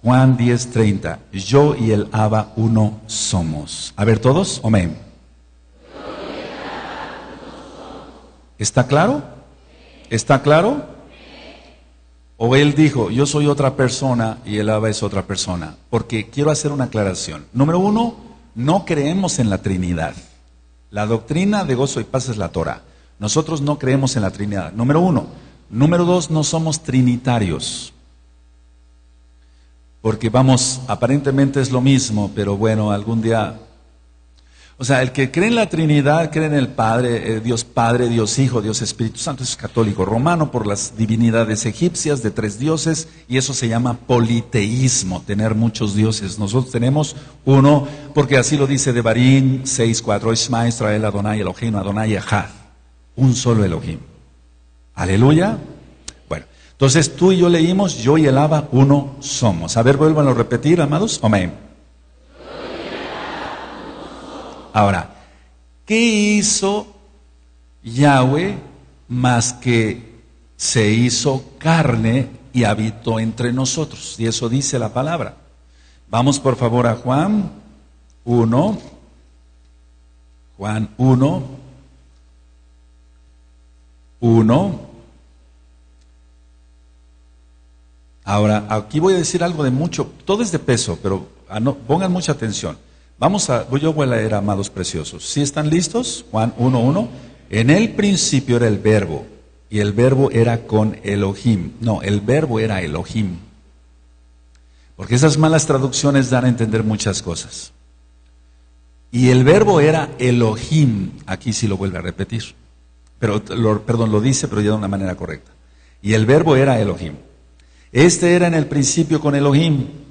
Juan 10:30. Yo y el Abba uno somos. A ver todos, amén. ¿Está claro? ¿Está claro? O él dijo, yo soy otra persona y el Abba es otra persona. Porque quiero hacer una aclaración. Número uno, no creemos en la Trinidad. La doctrina de gozo y paz es la Torah. Nosotros no creemos en la Trinidad. Número uno. Número dos, no somos trinitarios. Porque vamos, aparentemente es lo mismo, pero bueno, algún día o sea, el que cree en la Trinidad, cree en el Padre, eh, Dios Padre, Dios Hijo, Dios Espíritu Santo, es católico romano por las divinidades egipcias de tres dioses y eso se llama politeísmo, tener muchos dioses. Nosotros tenemos uno, porque así lo dice Devarim 6.4, Isma, Israel, Adonai, Elohim, Adonai, Echad, un solo Elohim. Aleluya. Bueno, entonces tú y yo leímos, yo y el Abba uno somos. A ver, vuelvan a repetir, amados. Amén. Ahora, ¿qué hizo Yahweh más que se hizo carne y habitó entre nosotros? Y eso dice la palabra. Vamos por favor a Juan 1. Juan 1. 1. Ahora, aquí voy a decir algo de mucho, todo es de peso, pero ah, pongan mucha atención. Vamos a, yo voy a leer, amados preciosos. ¿Sí están listos? Juan 1.1. En el principio era el verbo, y el verbo era con Elohim. No, el verbo era Elohim. Porque esas malas traducciones dan a entender muchas cosas. Y el verbo era Elohim. Aquí sí lo vuelve a repetir. Pero, perdón, lo dice, pero ya de una manera correcta. Y el verbo era Elohim. Este era en el principio con Elohim.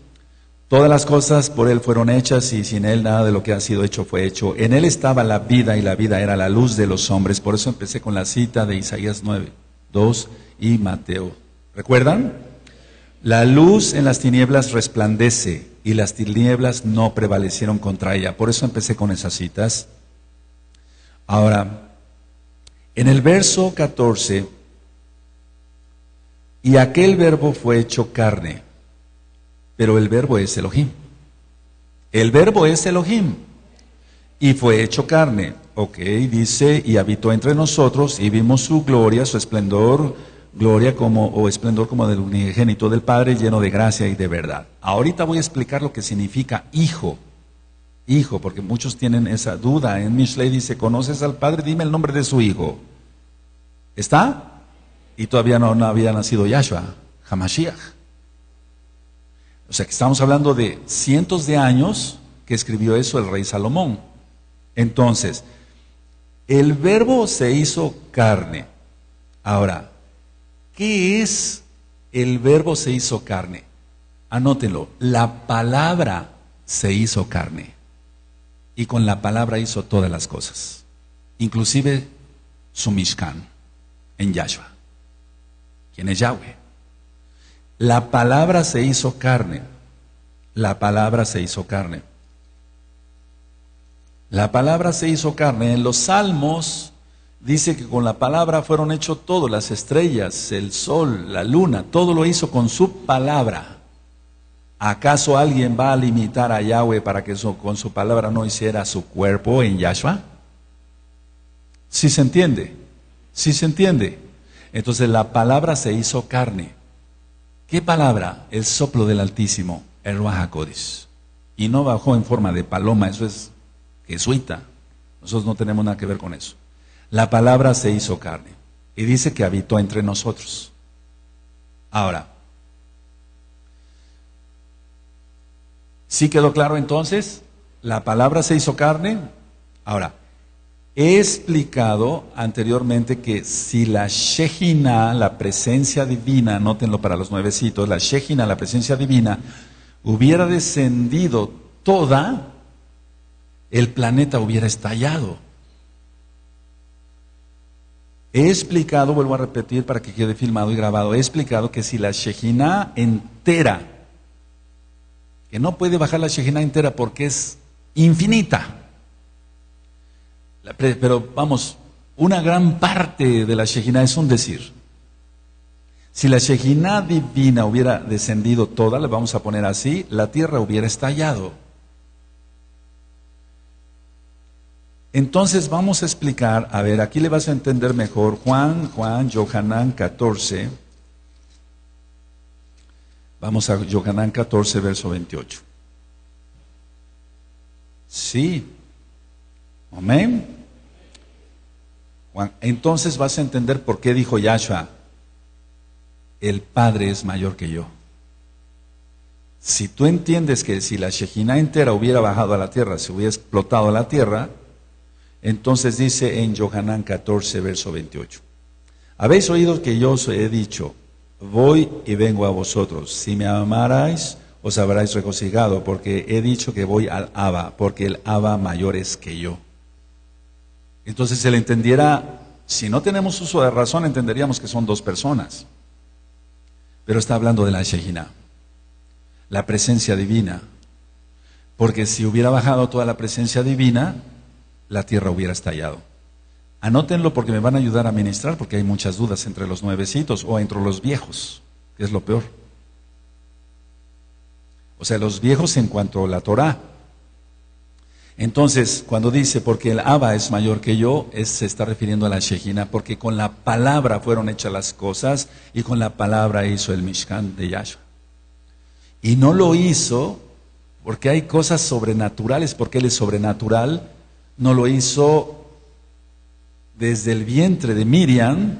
Todas las cosas por Él fueron hechas y sin Él nada de lo que ha sido hecho fue hecho. En Él estaba la vida y la vida era la luz de los hombres. Por eso empecé con la cita de Isaías 9, 2 y Mateo. ¿Recuerdan? La luz en las tinieblas resplandece y las tinieblas no prevalecieron contra ella. Por eso empecé con esas citas. Ahora, en el verso 14, y aquel verbo fue hecho carne pero el verbo es Elohim. El verbo es Elohim. Y fue hecho carne. Ok, dice, y habitó entre nosotros y vimos su gloria, su esplendor, gloria como, o esplendor como del unigénito del Padre, lleno de gracia y de verdad. Ahorita voy a explicar lo que significa hijo. Hijo, porque muchos tienen esa duda. En Mishlei dice, ¿conoces al Padre? Dime el nombre de su hijo. ¿Está? Y todavía no, no había nacido Yahshua, Hamashiach. O sea que estamos hablando de cientos de años que escribió eso el rey Salomón. Entonces, el verbo se hizo carne. Ahora, ¿qué es el verbo se hizo carne? Anótenlo, la palabra se hizo carne. Y con la palabra hizo todas las cosas, inclusive su Mishkan en Yahshua, quien es Yahweh. La palabra se hizo carne. La palabra se hizo carne. La palabra se hizo carne. En los salmos dice que con la palabra fueron hechos todo, las estrellas, el sol, la luna, todo lo hizo con su palabra. ¿Acaso alguien va a limitar a Yahweh para que con su palabra no hiciera su cuerpo en Yahshua? ¿Sí se entiende? ¿Sí se entiende? Entonces la palabra se hizo carne. ¿Qué palabra? El soplo del Altísimo, el Ruajacoris. Y no bajó en forma de paloma, eso es jesuita. Nosotros no tenemos nada que ver con eso. La palabra se hizo carne y dice que habitó entre nosotros. Ahora, ¿Sí quedó claro entonces? La palabra se hizo carne. Ahora, he explicado anteriormente que si la Shejina, la presencia divina, anótenlo para los nuevecitos, la Shejina, la presencia divina, hubiera descendido toda, el planeta hubiera estallado. He explicado, vuelvo a repetir para que quede filmado y grabado, he explicado que si la Shejina entera, que no puede bajar la Shejina entera porque es infinita, pero vamos, una gran parte de la Shejina es un decir. Si la Shejina divina hubiera descendido toda, le vamos a poner así, la tierra hubiera estallado. Entonces vamos a explicar, a ver, aquí le vas a entender mejor Juan, Juan, Johanán 14. Vamos a Johanán 14, verso 28. Sí. Amén. Entonces vas a entender por qué dijo Yahshua, el Padre es mayor que yo. Si tú entiendes que si la Shejina entera hubiera bajado a la tierra, se hubiera explotado la tierra, entonces dice en Johanán 14, verso 28. Habéis oído que yo os he dicho, voy y vengo a vosotros. Si me amarais, os habráis regocijado, porque he dicho que voy al Abba, porque el Abba mayor es que yo. Entonces se le entendiera, si no tenemos uso de razón, entenderíamos que son dos personas. Pero está hablando de la Shejina, la presencia divina. Porque si hubiera bajado toda la presencia divina, la tierra hubiera estallado. Anótenlo porque me van a ayudar a ministrar, porque hay muchas dudas entre los nuevecitos o entre los viejos, que es lo peor. O sea, los viejos en cuanto a la Torah. Entonces, cuando dice, porque el Abba es mayor que yo, se está refiriendo a la Shejina, porque con la palabra fueron hechas las cosas y con la palabra hizo el Mishkan de Yahshua. Y no lo hizo porque hay cosas sobrenaturales, porque Él es sobrenatural, no lo hizo desde el vientre de Miriam,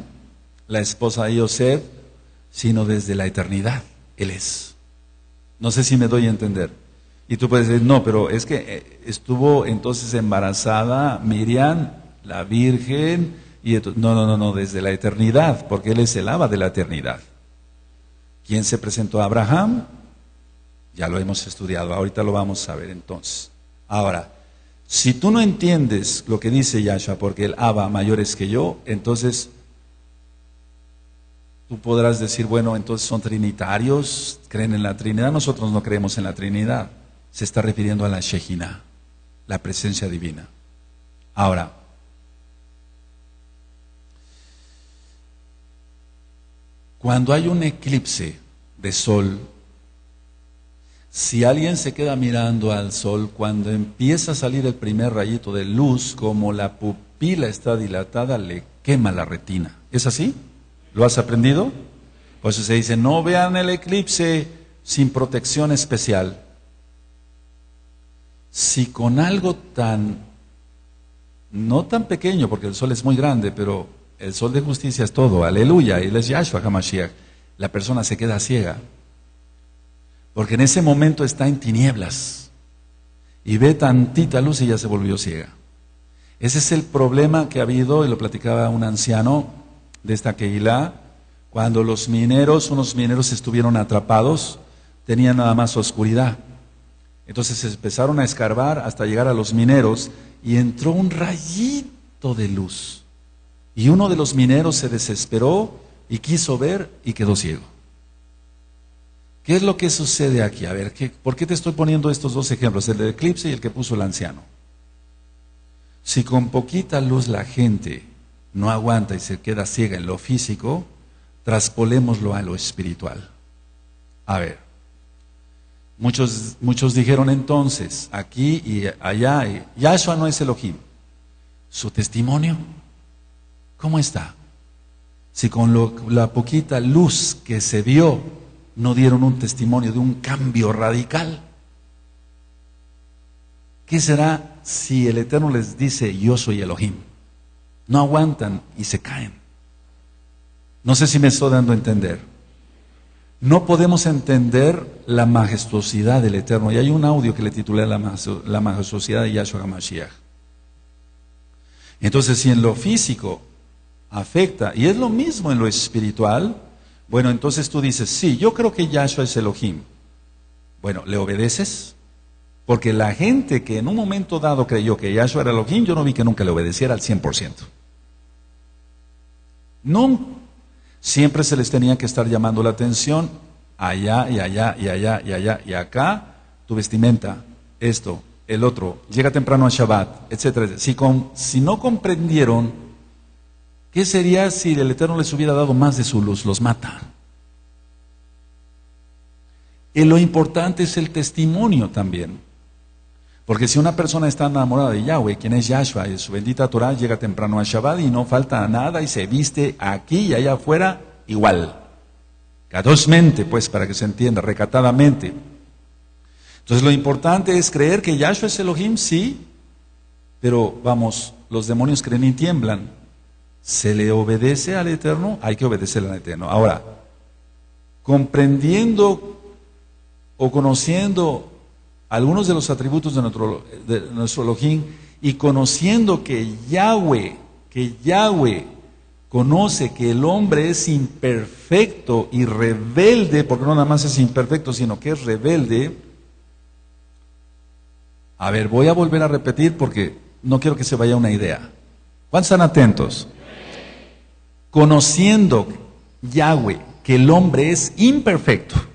la esposa de Yosef, sino desde la eternidad. Él es. No sé si me doy a entender. Y tú puedes decir, no, pero es que eh, estuvo entonces embarazada Miriam, la Virgen, y no, no, no, no, desde la eternidad, porque Él es el aba de la eternidad. ¿Quién se presentó a Abraham? Ya lo hemos estudiado, ahorita lo vamos a ver entonces. Ahora, si tú no entiendes lo que dice Yahshua, porque el Abba mayor es que yo, entonces tú podrás decir, bueno, entonces son trinitarios, creen en la Trinidad. Nosotros no creemos en la Trinidad. Se está refiriendo a la Shejina, la presencia divina. Ahora, cuando hay un eclipse de sol, si alguien se queda mirando al sol, cuando empieza a salir el primer rayito de luz, como la pupila está dilatada, le quema la retina. ¿Es así? ¿Lo has aprendido? Pues se dice, no vean el eclipse sin protección especial. Si con algo tan, no tan pequeño, porque el sol es muy grande, pero el sol de justicia es todo, aleluya, él es Yahshua HaMashiach, la persona se queda ciega. Porque en ese momento está en tinieblas y ve tantita luz y ya se volvió ciega. Ese es el problema que ha habido, y lo platicaba un anciano de esta Keilah, cuando los mineros, unos mineros estuvieron atrapados, tenían nada más oscuridad. Entonces empezaron a escarbar hasta llegar a los mineros y entró un rayito de luz. Y uno de los mineros se desesperó y quiso ver y quedó ciego. ¿Qué es lo que sucede aquí? A ver, ¿por qué te estoy poniendo estos dos ejemplos, el del eclipse y el que puso el anciano? Si con poquita luz la gente no aguanta y se queda ciega en lo físico, traspolémoslo a lo espiritual. A ver, muchos, muchos dijeron entonces, aquí y allá, Yahshua no es Elohim. ¿Su testimonio? ¿Cómo está? Si con la poquita luz que se vio no dieron un testimonio de un cambio radical. ¿Qué será si el Eterno les dice yo soy Elohim? No aguantan y se caen. No sé si me estoy dando a entender. No podemos entender la majestuosidad del Eterno. Y hay un audio que le titulé La, majestuosidad de Yahshua HaMashiach. Entonces, si en lo físico afecta, y es lo mismo en lo espiritual, bueno, entonces tú dices, sí, yo creo que Yahshua es Elohim. Bueno, ¿le obedeces? Porque la gente que en un momento dado creyó que Yahshua era Elohim, yo no vi que nunca le obedeciera al 100%. No, siempre se les tenía que estar llamando la atención, allá y allá y allá y allá y acá, tu vestimenta, esto, el otro, llega temprano a Shabbat, etc. Si, si no comprendieron, ¿qué sería si el Eterno les hubiera dado más de su luz? Los mata. Y lo importante es el testimonio también. Porque si una persona está enamorada de Yahweh, quien es Yahshua, y su bendita Torah llega temprano a Shabbat y no falta nada y se viste aquí y allá afuera igual. Cadosmente, pues, para que se entienda, recatadamente. Entonces lo importante es creer que Yahshua es Elohim, sí, pero vamos, los demonios creen y tiemblan. ¿Se le obedece al Eterno? Hay que obedecerle al Eterno. Ahora, comprendiendo o conociendo algunos de los atributos de nuestro, de nuestro Elohim y conociendo que Yahweh, que Yahweh conoce que el hombre es imperfecto y rebelde, porque no nada más es imperfecto, sino que es rebelde. A ver, voy a volver a repetir porque no quiero que se vaya una idea. ¿Cuántos están atentos? Conociendo Yahweh que el hombre es imperfecto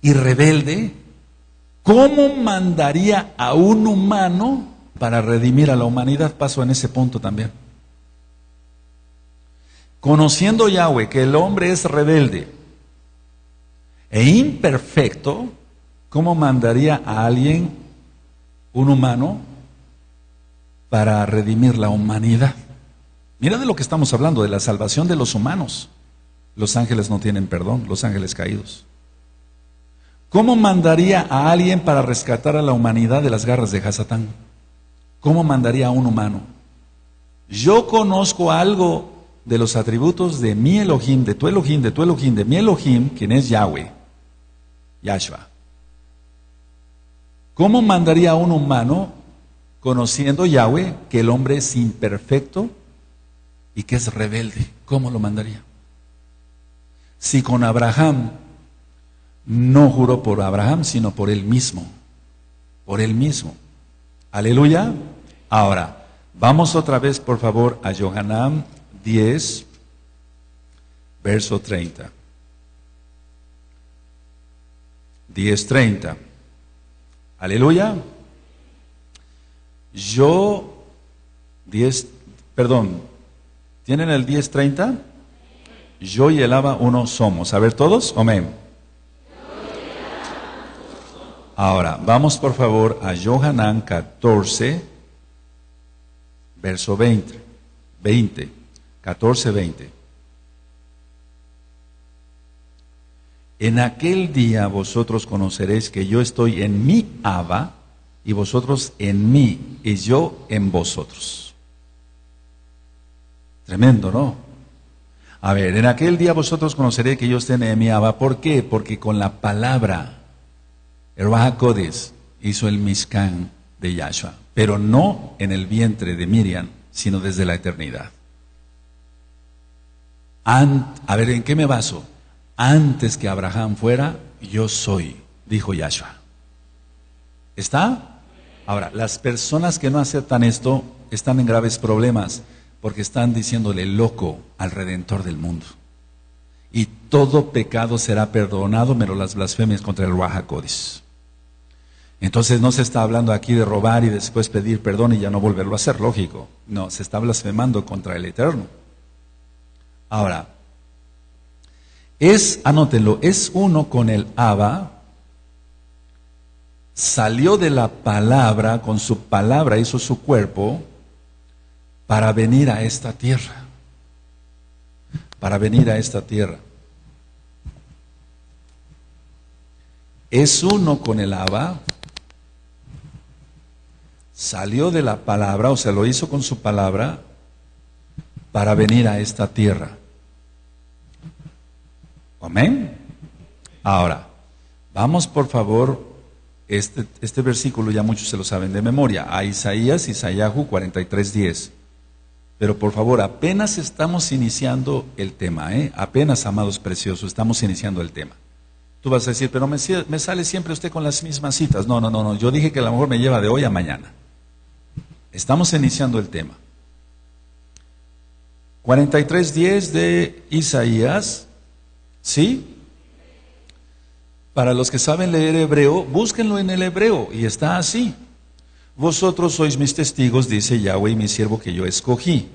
y rebelde, ¿cómo mandaría a un humano para redimir a la humanidad? Paso en ese punto también. Conociendo Yahweh que el hombre es rebelde e imperfecto, ¿cómo mandaría a alguien, un humano, para redimir la humanidad? Mira de lo que estamos hablando, de la salvación de los humanos. Los ángeles no tienen perdón, los ángeles caídos. ¿Cómo mandaría a alguien para rescatar a la humanidad de las garras de Hasatán? ¿Cómo mandaría a un humano? Yo conozco algo de los atributos de mi Elohim, de tu Elohim, de tu Elohim, de mi Elohim, quien es Yahweh, Yahshua. ¿Cómo mandaría a un humano, conociendo Yahweh, que el hombre es imperfecto y que es rebelde? ¿Cómo lo mandaría? Si con Abraham no juró por Abraham, sino por él mismo. Por él mismo. Aleluya. Ahora, vamos otra vez, por favor, a Johanán 10, verso 30. 10, 30. Aleluya. Yo, 10, perdón, ¿tienen el 10, 30? Yo y el Abba uno somos. A ver todos, amén. Ahora, vamos por favor a Johanán 14, verso 20. 20. 14, 20. En aquel día vosotros conoceréis que yo estoy en mi Abba y vosotros en mí y yo en vosotros. Tremendo, ¿no? A ver, en aquel día vosotros conoceréis que yo estoy en mi Abba. ¿Por qué? Porque con la palabra el Kodesh hizo el Mishkan de Yahshua, pero no en el vientre de Miriam, sino desde la eternidad. a ver, ¿en qué me baso? Antes que Abraham fuera, yo soy, dijo Yahshua. ¿Está? Ahora, las personas que no aceptan esto están en graves problemas porque están diciéndole loco al redentor del mundo. Y todo pecado será perdonado menos las blasfemias contra el Kodesh. Entonces no se está hablando aquí de robar y después pedir perdón y ya no volverlo a hacer, lógico. No, se está blasfemando contra el Eterno. Ahora, es, anótenlo, es uno con el Abba, salió de la palabra, con su palabra hizo su cuerpo para venir a esta tierra. Para venir a esta tierra. Es uno con el Abba, salió de la palabra, o sea, lo hizo con su palabra, para venir a esta tierra. Amén. Ahora, vamos por favor, este, este versículo ya muchos se lo saben de memoria, a Isaías, Isaías 43.10. Pero por favor, apenas estamos iniciando el tema, ¿eh? apenas, amados preciosos, estamos iniciando el tema. Tú vas a decir, pero me, sale siempre usted con las mismas citas. No, no, no, no, yo dije que a lo mejor me lleva de hoy a mañana. Estamos iniciando el tema. 43.10 de Isaías, ¿sí? Para los que saben leer hebreo, búsquenlo en el hebreo y está así. Vosotros sois mis testigos, dice Yahweh, mi siervo que yo escogí.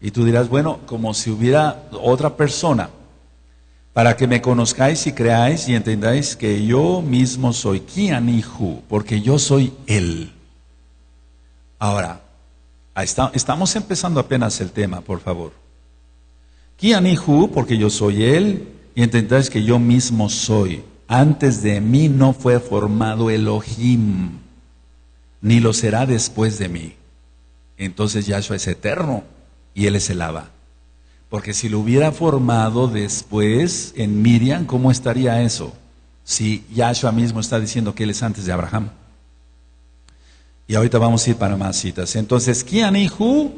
Y tú dirás, bueno, como si hubiera otra persona, para que me conozcáis y creáis y entendáis que yo mismo soy Kianihu, porque yo soy Él. Ahora, estamos empezando apenas el tema, por favor. Kianihu, porque yo soy Él, y entendáis que yo mismo soy. Antes de mí no fue formado Elohim ni lo será después de mí. Entonces Yahshua es eterno y Él es el Abba. Porque si lo hubiera formado después en Miriam, ¿cómo estaría eso? Si Yahshua mismo está diciendo que Él es antes de Abraham. Y ahorita vamos a ir para más citas. Entonces, Kianihu,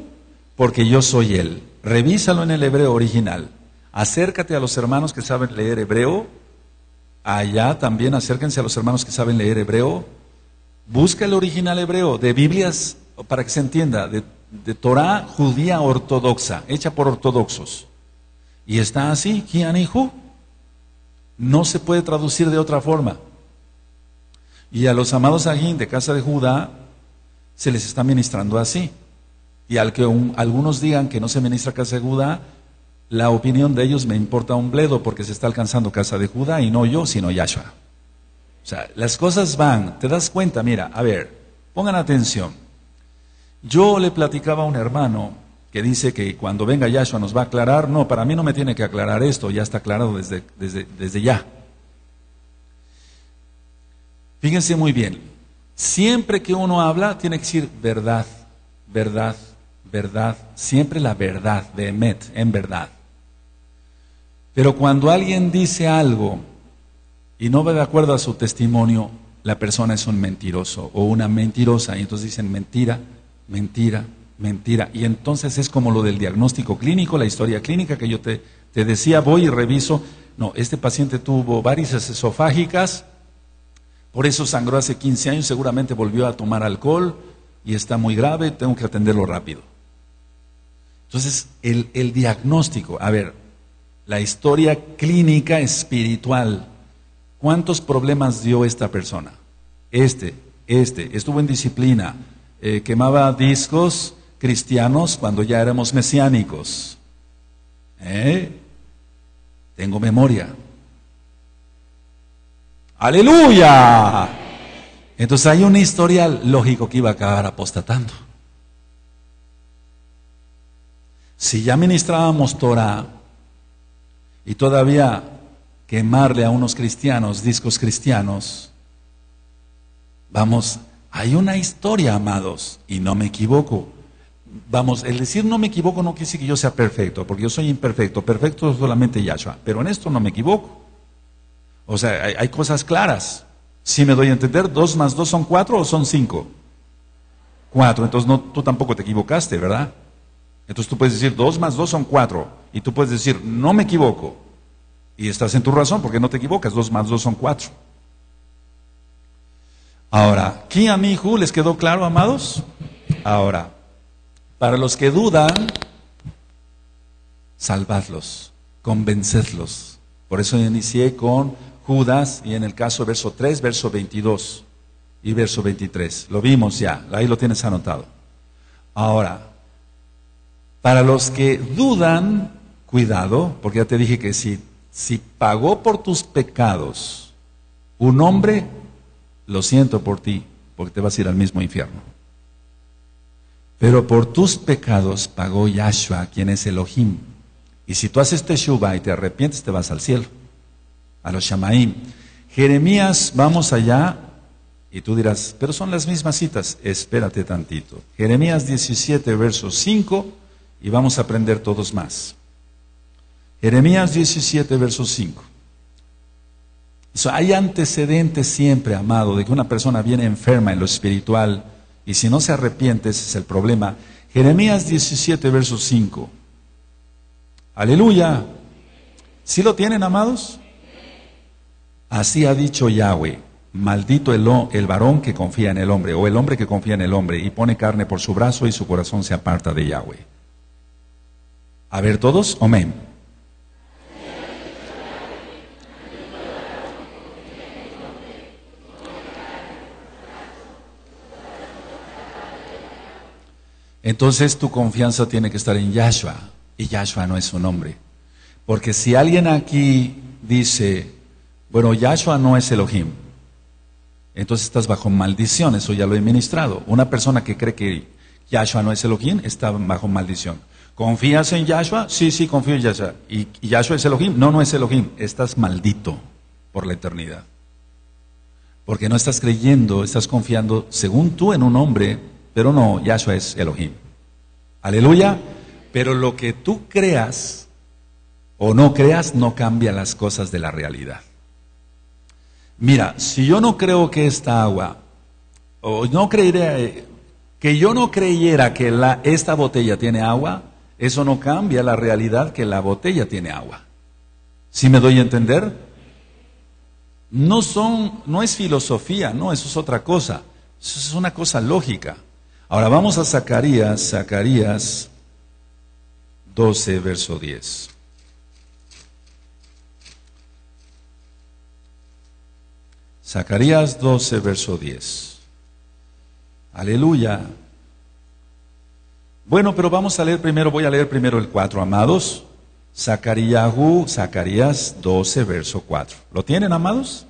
porque yo soy Él. Revísalo en el hebreo original. Acércate a los hermanos que saben leer hebreo. Allá también acérquense a los hermanos que saben leer hebreo Busca el original hebreo de Biblias, para que se entienda, de, Torah judía ortodoxa, hecha por ortodoxos. Y está así, Kianihu. No se puede traducir de otra forma. Y a los amados Agín de casa de Judá se les está ministrando así. Y al que algunos digan que no se ministra casa de Judá, la opinión de ellos me importa un bledo porque se está alcanzando casa de Judá y no yo, sino Yahshua. O sea, las cosas van, te das cuenta, mira, a ver, pongan atención. Yo le platicaba a un hermano que dice que cuando venga Yahshua nos va a aclarar, no, para mí no me tiene que aclarar esto, ya está aclarado desde, desde, desde ya. Fíjense muy bien, siempre que uno habla tiene que decir verdad, verdad, verdad, siempre la verdad, de Emet, en verdad. Pero cuando alguien dice algo y no va de acuerdo a su testimonio, la persona es un mentiroso o una mentirosa. Y entonces dicen mentira, mentira, mentira. Y entonces es como lo del diagnóstico clínico, la historia clínica que yo te, te decía, voy y reviso. No, este paciente tuvo varices esofágicas, por eso sangró hace 15 años, seguramente volvió a tomar alcohol y está muy grave, tengo que atenderlo rápido. Entonces, el, el diagnóstico, a ver, la historia clínica espiritual ¿Cuántos problemas dio esta persona? Este, este, estuvo en disciplina, eh, quemaba discos cristianos cuando ya éramos mesiánicos. ¿Eh? Tengo memoria. Aleluya. Entonces hay un historial lógico que iba a acabar apostatando. Si ya ministrábamos Torah y todavía quemarle a unos cristianos discos cristianos. Vamos, hay una historia, amados, y no me equivoco. Vamos, el decir no me equivoco no quiere decir que yo sea perfecto, porque yo soy imperfecto. Perfecto solamente Yahshua, pero en esto no me equivoco. O sea, hay, cosas claras. Si me doy a entender, dos más dos son cuatro o son cinco. Cuatro, entonces no, tú tampoco te equivocaste, ¿verdad? Entonces tú puedes decir dos más dos son cuatro, y tú puedes decir no me equivoco. Y estás en tu razón porque no te equivocas, dos más dos son cuatro. Ahora, Kiamihu, ¿les quedó claro, amados? Ahora, para los que dudan, salvadlos, convencedlos. Por eso inicié con Judas y en el caso verso 3, verso 22 y verso 23. Lo vimos ya, ahí lo tienes anotado. Ahora, para los que dudan, cuidado, porque ya te dije que si si pagó por tus pecados un hombre, lo siento por ti, porque te vas a ir al mismo infierno. Pero por tus pecados pagó Yahshua, quien es Elohim. Y si tú haces teshuva y te arrepientes, te vas al cielo, a los Shamaim. Jeremías, vamos allá, y tú dirás, pero son las mismas citas. Espérate tantito. Jeremías 17, verso 5, y vamos a aprender todos más. Jeremías 17, verso 5. hay antecedentes siempre, amado, de que una persona viene enferma en lo espiritual y si no se arrepiente, ese es el problema. Jeremías 17, verso 5. Aleluya. ¿Sí lo tienen, amados? Así ha dicho Yahweh. Maldito el, el, varón que confía en el hombre, o el hombre que confía en el hombre, y pone carne por su brazo y su corazón se aparta de Yahweh. A ver todos, amén. Entonces tu confianza tiene que estar en Yahshua, y Yahshua no es su nombre. Porque si alguien aquí dice, bueno, Yahshua no es Elohim, entonces estás bajo maldición, eso ya lo he ministrado. Una persona que cree que Yahshua no es Elohim está bajo maldición. ¿Confías en Yahshua? Sí, sí, confío en Yahshua. ¿Y Yahshua es Elohim? No, no es Elohim. Estás maldito por la eternidad. Porque no estás creyendo, estás confiando, según tú, en un hombre, pero no, Yahshua es Elohim. Aleluya. Pero lo que tú creas o no creas no cambia las cosas de la realidad. Mira, si yo no creo que esta agua, o no creeré, que yo no creyera que la, esta botella tiene agua, eso no cambia la realidad que la botella tiene agua. ¿Sí me doy a entender? No son, no es filosofía, no, eso es otra cosa. Eso es una cosa lógica. Ahora vamos a Zacarías, Zacarías 12, verso 10. Zacarías 12, verso 10. Aleluya. Bueno, pero vamos a leer primero, voy a leer primero el 4, amados. Zacarías, Zacarías 12, verso 4. ¿Lo tienen, amados?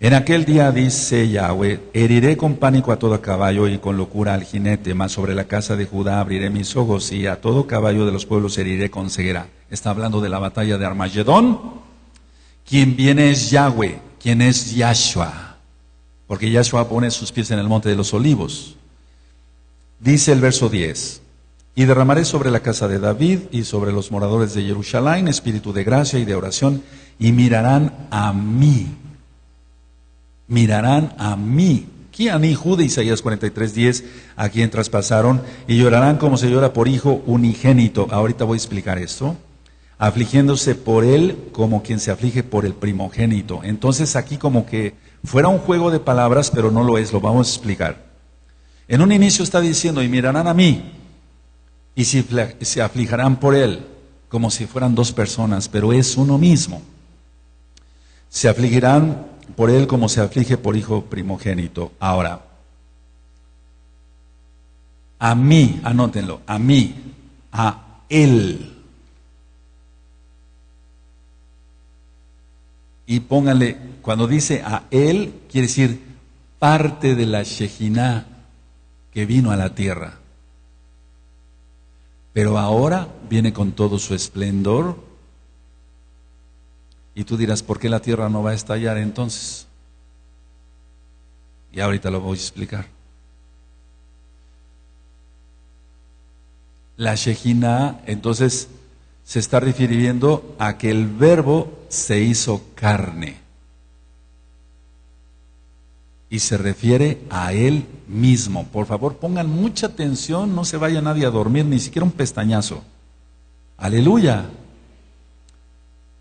En aquel día dice Yahweh, heriré con pánico a todo caballo y con locura al jinete, mas sobre la casa de Judá abriré mis ojos y a todo caballo de los pueblos heriré con ceguera. Está hablando de la batalla de Armagedón. Quien viene es Yahweh, quién es Yahshua, porque Yahshua pone sus pies en el monte de los olivos. Dice el verso 10, y derramaré sobre la casa de David y sobre los moradores de Jerusalén espíritu de gracia y de oración, y mirarán a mí, mirarán a mí. Kiani, Jude, Isaías 43, 10, a quien traspasaron, y llorarán como se llora por hijo unigénito. Ahorita voy a explicar esto afligiéndose por él como quien se aflige por el primogénito. Entonces aquí como que fuera un juego de palabras, pero no lo es, lo vamos a explicar. En un inicio está diciendo, y mirarán a mí, y se aflijarán por él, como si fueran dos personas, pero es uno mismo. Se afligirán por él como se aflige por hijo primogénito. Ahora, a mí, anótenlo, a mí, a él y póngale, cuando dice a él, quiere decir parte de la Shejinah que vino a la tierra. Pero ahora viene con todo su esplendor. Y tú dirás, ¿por qué la tierra no va a estallar entonces? Y ahorita lo voy a explicar. La Shejinah, entonces, se está refiriendo a que el verbo se hizo carne. Y se refiere a él mismo. Por favor, pongan mucha atención, no se vaya nadie a dormir, ni siquiera un pestañazo. Aleluya.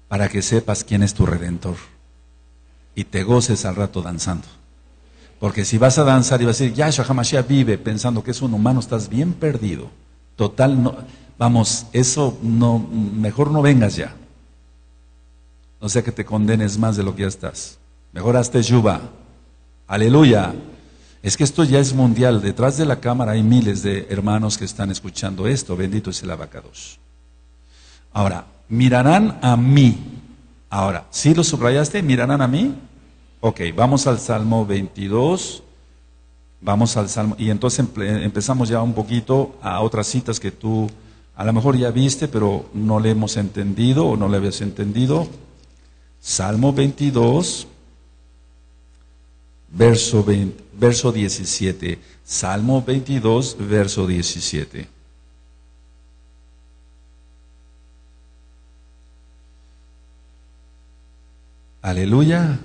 Para que sepas quién es tu redentor. Y te goces al rato danzando. Porque si vas a danzar y vas a decir, Yahshua Hamashiach vive pensando que es un humano, estás bien perdido. Total, no, Vamos, eso no, mejor no vengas ya. No sea que te condenes más de lo que ya estás. Mejor hazte yuba. Aleluya. Es que esto ya es mundial. Detrás de la cámara hay miles de hermanos que están escuchando esto. Bendito es el abacados. Ahora, mirarán a mí. Ahora, ¿sí lo subrayaste? ¿Mirarán a mí? Ok, vamos al Salmo 22. Vamos al Salmo. Y entonces empezamos ya un poquito a otras citas que tú a lo mejor ya viste, pero no le hemos entendido o no le habías entendido. Salmo 22, verso, verso 17. Salmo 22, verso 17. Aleluya.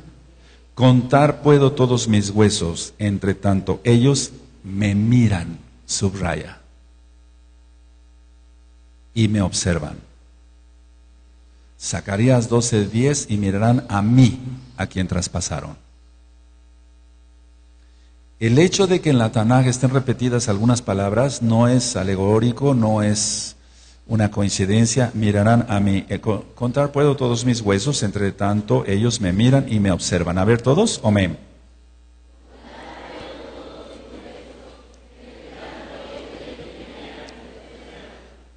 Contar puedo todos mis huesos, entre tanto ellos me miran, subraya, y me observan. Zacarías 12:10 y mirarán a mí, a quien traspasaron. El hecho de que en la Tanaj estén repetidas algunas palabras no es alegórico, no es una coincidencia. Mirarán a mí. Eh, contar puedo todos mis huesos, entre tanto ellos me miran y me observan. A ver todos, amén.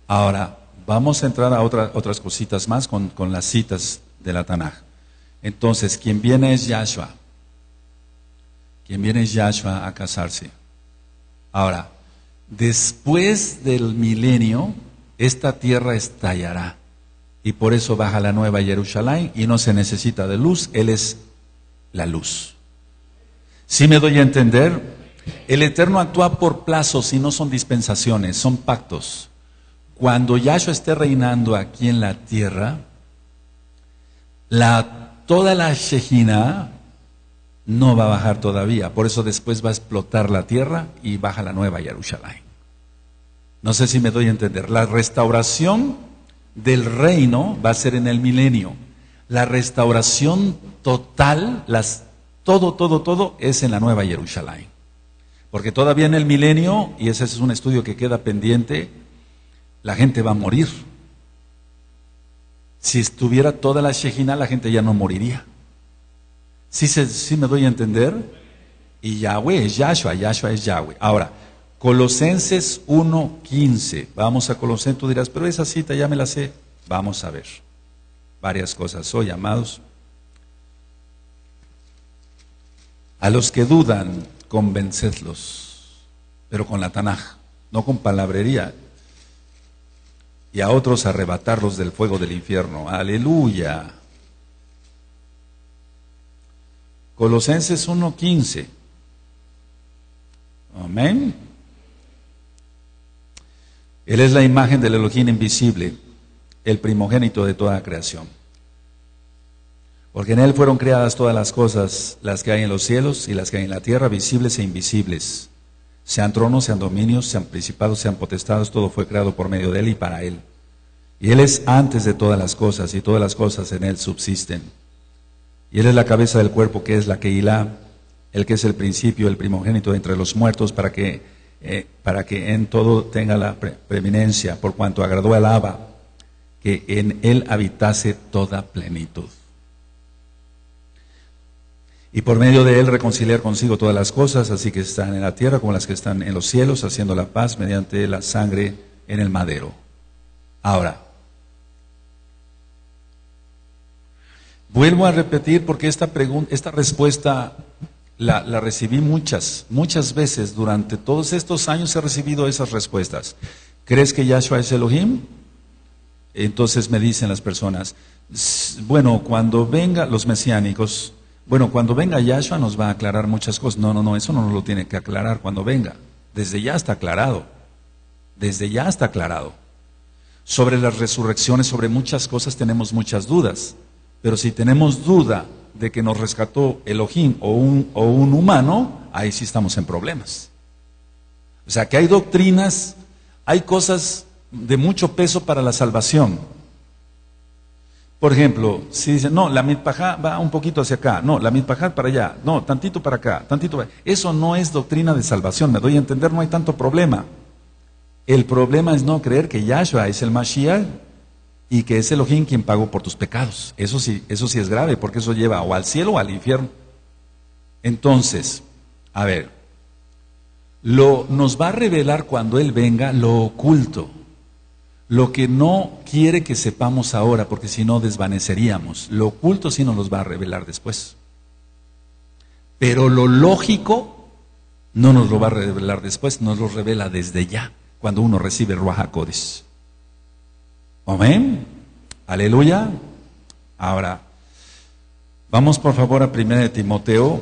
Ahora, vamos a entrar a otras cositas más con, con las citas de la Tanaj. Entonces, quien viene es Yahshua. Quien viene es Yahshua a casarse. Ahora, después del milenio, esta tierra estallará. Y por eso baja la nueva Jerusalén y no se necesita de luz, Él es la luz. Si me doy a entender, el Eterno actúa por plazos y no son dispensaciones, son pactos. Cuando Yahshua esté reinando aquí en la tierra, toda la Shejina no va a bajar todavía. Por eso después va a explotar la tierra y baja la nueva Jerusalén. No sé si me doy a entender. La restauración del reino va a ser en el milenio. La restauración total, las, todo, todo, todo es en la nueva Jerusalén. Porque todavía en el milenio, y ese es un estudio que queda pendiente, la gente va a morir. Si estuviera toda la Shejina, la gente ya no moriría. ¿Sí, me doy a entender? Y Yahweh es Yahshua, Yahshua es Yahweh. Ahora, Colosenses 1.15. Vamos a Colosenses, tú dirás, pero esa cita ya me la sé. Vamos a ver. Varias cosas hoy, amados. A los que dudan, convencedlos, pero con la Tanaj, no con palabrería. Y a otros arrebatarlos del fuego del infierno. Aleluya. Colosenses 1.15. Amén. Él es la imagen del Elohim invisible, el primogénito de toda creación. Porque en Él fueron creadas todas las cosas, las que hay en los cielos y las que hay en la tierra, visibles e invisibles. Sean tronos, sean dominios, sean principados, sean potestados, todo fue creado por medio de Él y para Él. Y Él es antes de todas las cosas y todas las cosas en Él subsisten. Y Él es la cabeza del cuerpo que es la que hila, el que es el principio, el primogénito entre los muertos, para que, eh, para que en todo tenga la preeminencia, por cuanto agradó al Abba, que en Él habitase toda plenitud. Y por medio de Él reconciliar consigo todas las cosas, así que están en la tierra como las que están en los cielos, haciendo la paz mediante la sangre en el madero. Ahora, Vuelvo a repetir porque esta, pregunta, esta respuesta la, la, recibí muchas, muchas veces durante todos estos años he recibido esas respuestas. ¿Crees que Yahshua es Elohim? Entonces me dicen las personas, bueno, cuando venga los mesiánicos, bueno, cuando venga Yahshua nos va a aclarar muchas cosas. No, no, no, eso no nos lo tiene que aclarar cuando venga. Desde ya está aclarado. Desde ya está aclarado. Sobre las resurrecciones, sobre muchas cosas tenemos muchas dudas. Pero si tenemos duda de que nos rescató Elohim o un, o un humano, ahí sí estamos en problemas. O sea que hay doctrinas, hay cosas de mucho peso para la salvación. Por ejemplo, si dicen, no, la mitpajá va un poquito hacia acá, no, la mitpajá para allá, no, tantito para acá, tantito para Eso no es doctrina de salvación, me doy a entender, no hay tanto problema. El problema es no creer que Yahshua es el Mashiach y que es Elohim quien pagó por tus pecados. Eso sí, eso sí es grave, porque eso lleva o al cielo o al infierno. Entonces, a ver, lo, nos va a revelar cuando Él venga lo oculto, lo que no quiere que sepamos ahora, porque si no desvaneceríamos. Lo oculto sí nos los va a revelar después. Pero lo lógico no nos lo va a revelar después, nos lo revela desde ya, cuando uno recibe Ruach Amén. Aleluya. Ahora, vamos por favor a 1 de Timoteo.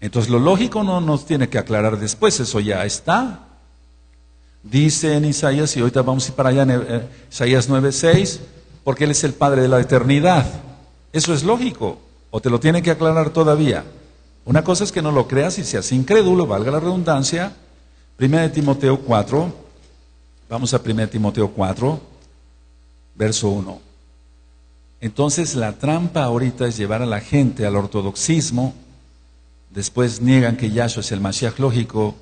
Entonces lo lógico no nos tiene que aclarar después, eso ya está. Dice en Isaías, y ahorita vamos a ir para allá en eh, Isaías 9:6, porque Él es el Padre de la eternidad. Eso es lógico. ¿O te lo tiene que aclarar todavía? Una cosa es que no lo creas y seas incrédulo, valga la redundancia. Primera Timoteo 4, vamos a 1 Timoteo 4, verso 1. Entonces la trampa ahorita es llevar a la gente al ortodoxismo, después niegan que Yahshua es el Mashiach lógico,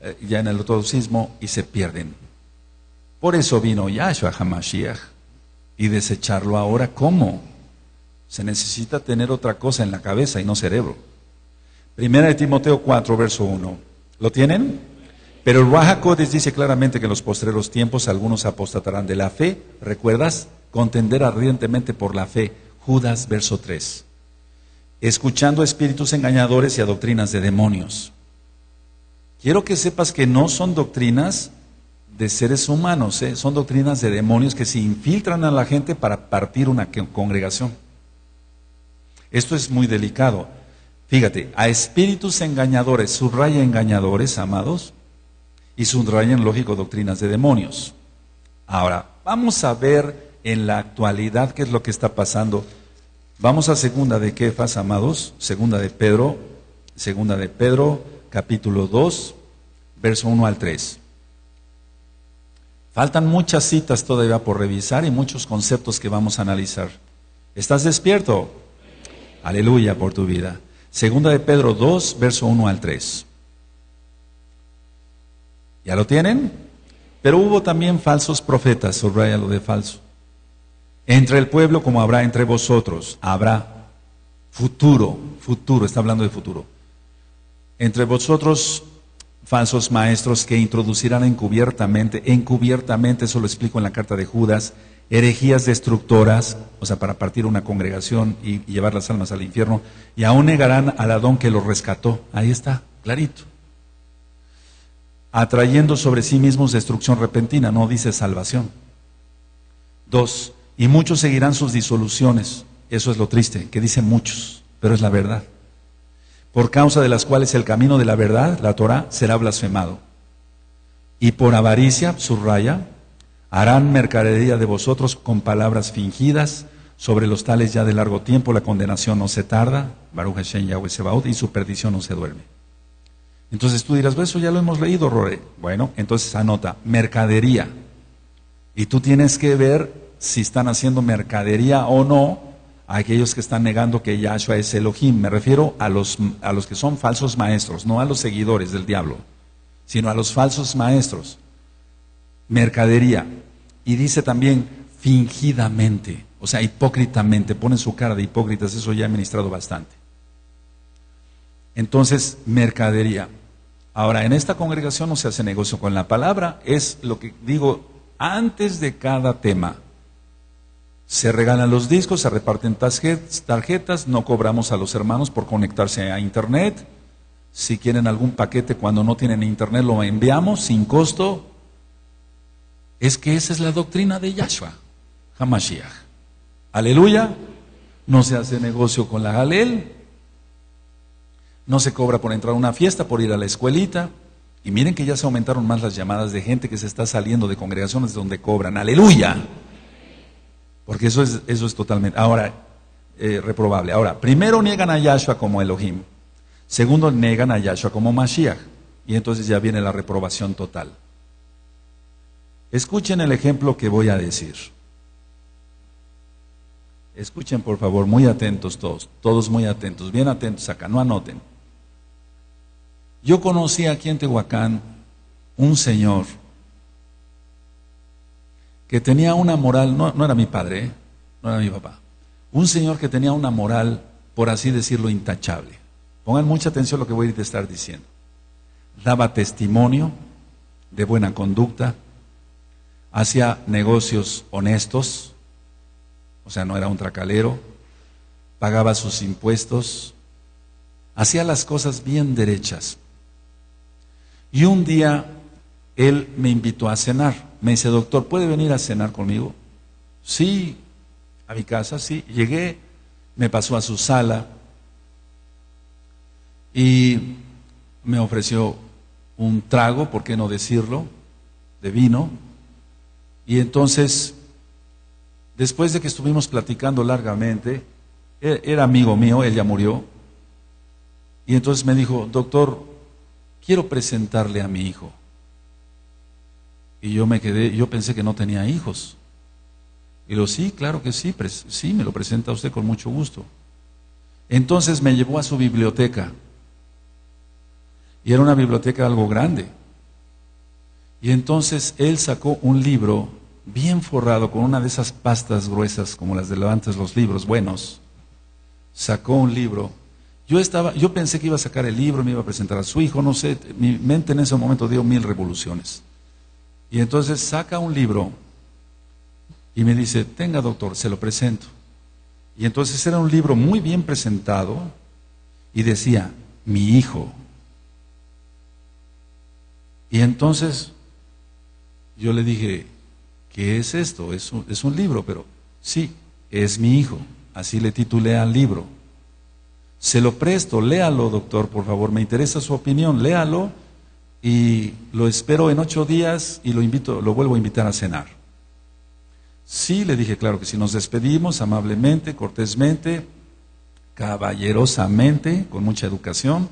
eh, ya en el ortodoxismo, y se pierden. Por eso vino Yahshua HaMashiach, y desecharlo ahora, ¿cómo? Se necesita tener otra cosa en la cabeza y no cerebro. Primera de Timoteo 4, verso 1. ¿Lo tienen? Pero el Raja dice claramente que en los postreros tiempos algunos apostatarán de la fe. ¿Recuerdas? Contender ardientemente por la fe. Judas, verso 3. Escuchando espíritus engañadores y a doctrinas de demonios. Quiero que sepas que no son doctrinas de seres humanos, ¿eh? son doctrinas de demonios que se infiltran a la gente para partir una congregación. Esto es muy delicado. Fíjate, a espíritus engañadores, subraya engañadores, amados, y subrayan, lógico, doctrinas de demonios. Ahora, vamos a ver en la actualidad qué es lo que está pasando. Vamos a segunda de Kefas, amados, segunda de Pedro, segunda de Pedro, capítulo 2, verso 1 al 3. Faltan muchas citas todavía por revisar y muchos conceptos que vamos a analizar. ¿Estás despierto? Aleluya por tu vida. Segunda de Pedro 2, verso 1 al 3. ¿Ya lo tienen? Pero hubo también falsos profetas, subraya lo de falso. Entre el pueblo como habrá entre vosotros, habrá futuro, futuro, está hablando de futuro. Entre vosotros falsos maestros que introducirán encubiertamente, encubiertamente, eso lo explico en la carta de Judas, herejías destructoras, o sea, para partir una congregación y, llevar las almas al infierno, y aún negarán al Adón que los rescató. Ahí está, clarito. Atrayendo sobre sí mismos destrucción repentina, no dice salvación. Dos, y muchos seguirán sus disoluciones. Eso es lo triste, que dicen muchos, pero es la verdad por causa de las cuales el camino de la verdad, la Torah, será blasfemado. Y por avaricia, subraya, harán mercadería de vosotros con palabras fingidas, sobre los tales ya de largo tiempo la condenación no se tarda, Baruch Hashem Yahweh Sebaot, y su perdición no se duerme. Entonces tú dirás, eso ya lo hemos leído, Rore. Bueno, entonces anota, mercadería. Y tú tienes que ver si están haciendo mercadería o no a aquellos que están negando que Yahshua es Elohim. Me refiero a los, a los que son falsos maestros, no a los seguidores del diablo, sino a los falsos maestros. Mercadería. Y dice también fingidamente, o sea, hipócritamente, ponen su cara de hipócritas, eso ya he ministrado bastante. Entonces, mercadería. Ahora, en esta congregación no se hace negocio con la palabra, es lo que digo antes de cada tema. Se regalan los discos, se reparten tarjetas, no cobramos a los hermanos por conectarse a Internet. Si quieren algún paquete cuando no tienen Internet, lo enviamos sin costo. Es que esa es la doctrina de Yahshua, Hamashiach. Aleluya. No se hace negocio con la Galel. No se cobra por entrar a una fiesta, por ir a la escuelita. Y miren que ya se aumentaron más las llamadas de gente que se está saliendo de congregaciones donde cobran. Aleluya. Porque eso es, eso es totalmente, ahora, eh, reprobable. Ahora, primero niegan a Yahshua como Elohim. Segundo, niegan a Yahshua como Mashiach. Y entonces ya viene la reprobación total. Escuchen el ejemplo que voy a decir. Escuchen por favor, muy atentos todos, todos muy atentos, bien atentos acá, no anoten. Yo conocí aquí en Tehuacán un señor que tenía una moral, no, era mi padre, ¿eh? no era mi papá, un señor que tenía una moral, por así decirlo, intachable. Pongan mucha atención a lo que voy a estar diciendo. Daba testimonio de buena conducta, hacía negocios honestos, o sea, no era un tracalero, pagaba sus impuestos, hacía las cosas bien derechas. Y un día él me invitó a cenar. Me dice, doctor, ¿puede venir a cenar conmigo? Sí, a mi casa, sí. Llegué, me pasó a su sala y me ofreció un trago, ¿por qué no decirlo? De vino. Y entonces, después de que estuvimos platicando largamente, e-, era amigo mío, él ya murió. Y entonces me dijo, doctor, quiero presentarle a mi hijo. Y yo me quedé, yo pensé que no tenía hijos. Y lo sí, claro que sí, sí, me lo presenta usted con mucho gusto. Entonces me llevó a su biblioteca. Y era una biblioteca algo grande. Y entonces él sacó un libro bien forrado con una de esas pastas gruesas como las de levantes los libros buenos. Sacó un libro. Yo estaba, yo pensé que iba a sacar el libro, me iba a presentar a su hijo, no sé, mi mente en ese momento dio mil revoluciones. Y entonces saca un libro y me dice, tenga doctor, se lo presento. Y entonces era un libro muy bien presentado y decía, mi hijo. Y entonces yo le dije, ¿qué es esto? Es un, es un libro, pero sí, es mi hijo. Así le titulé al libro. Se lo presto, léalo, doctor, por favor, me interesa su opinión, léalo y lo espero en ocho días y lo invito, lo vuelvo a invitar a cenar. Sí, le dije, claro que si nos despedimos amablemente, cortésmente, caballerosamente, con mucha educación.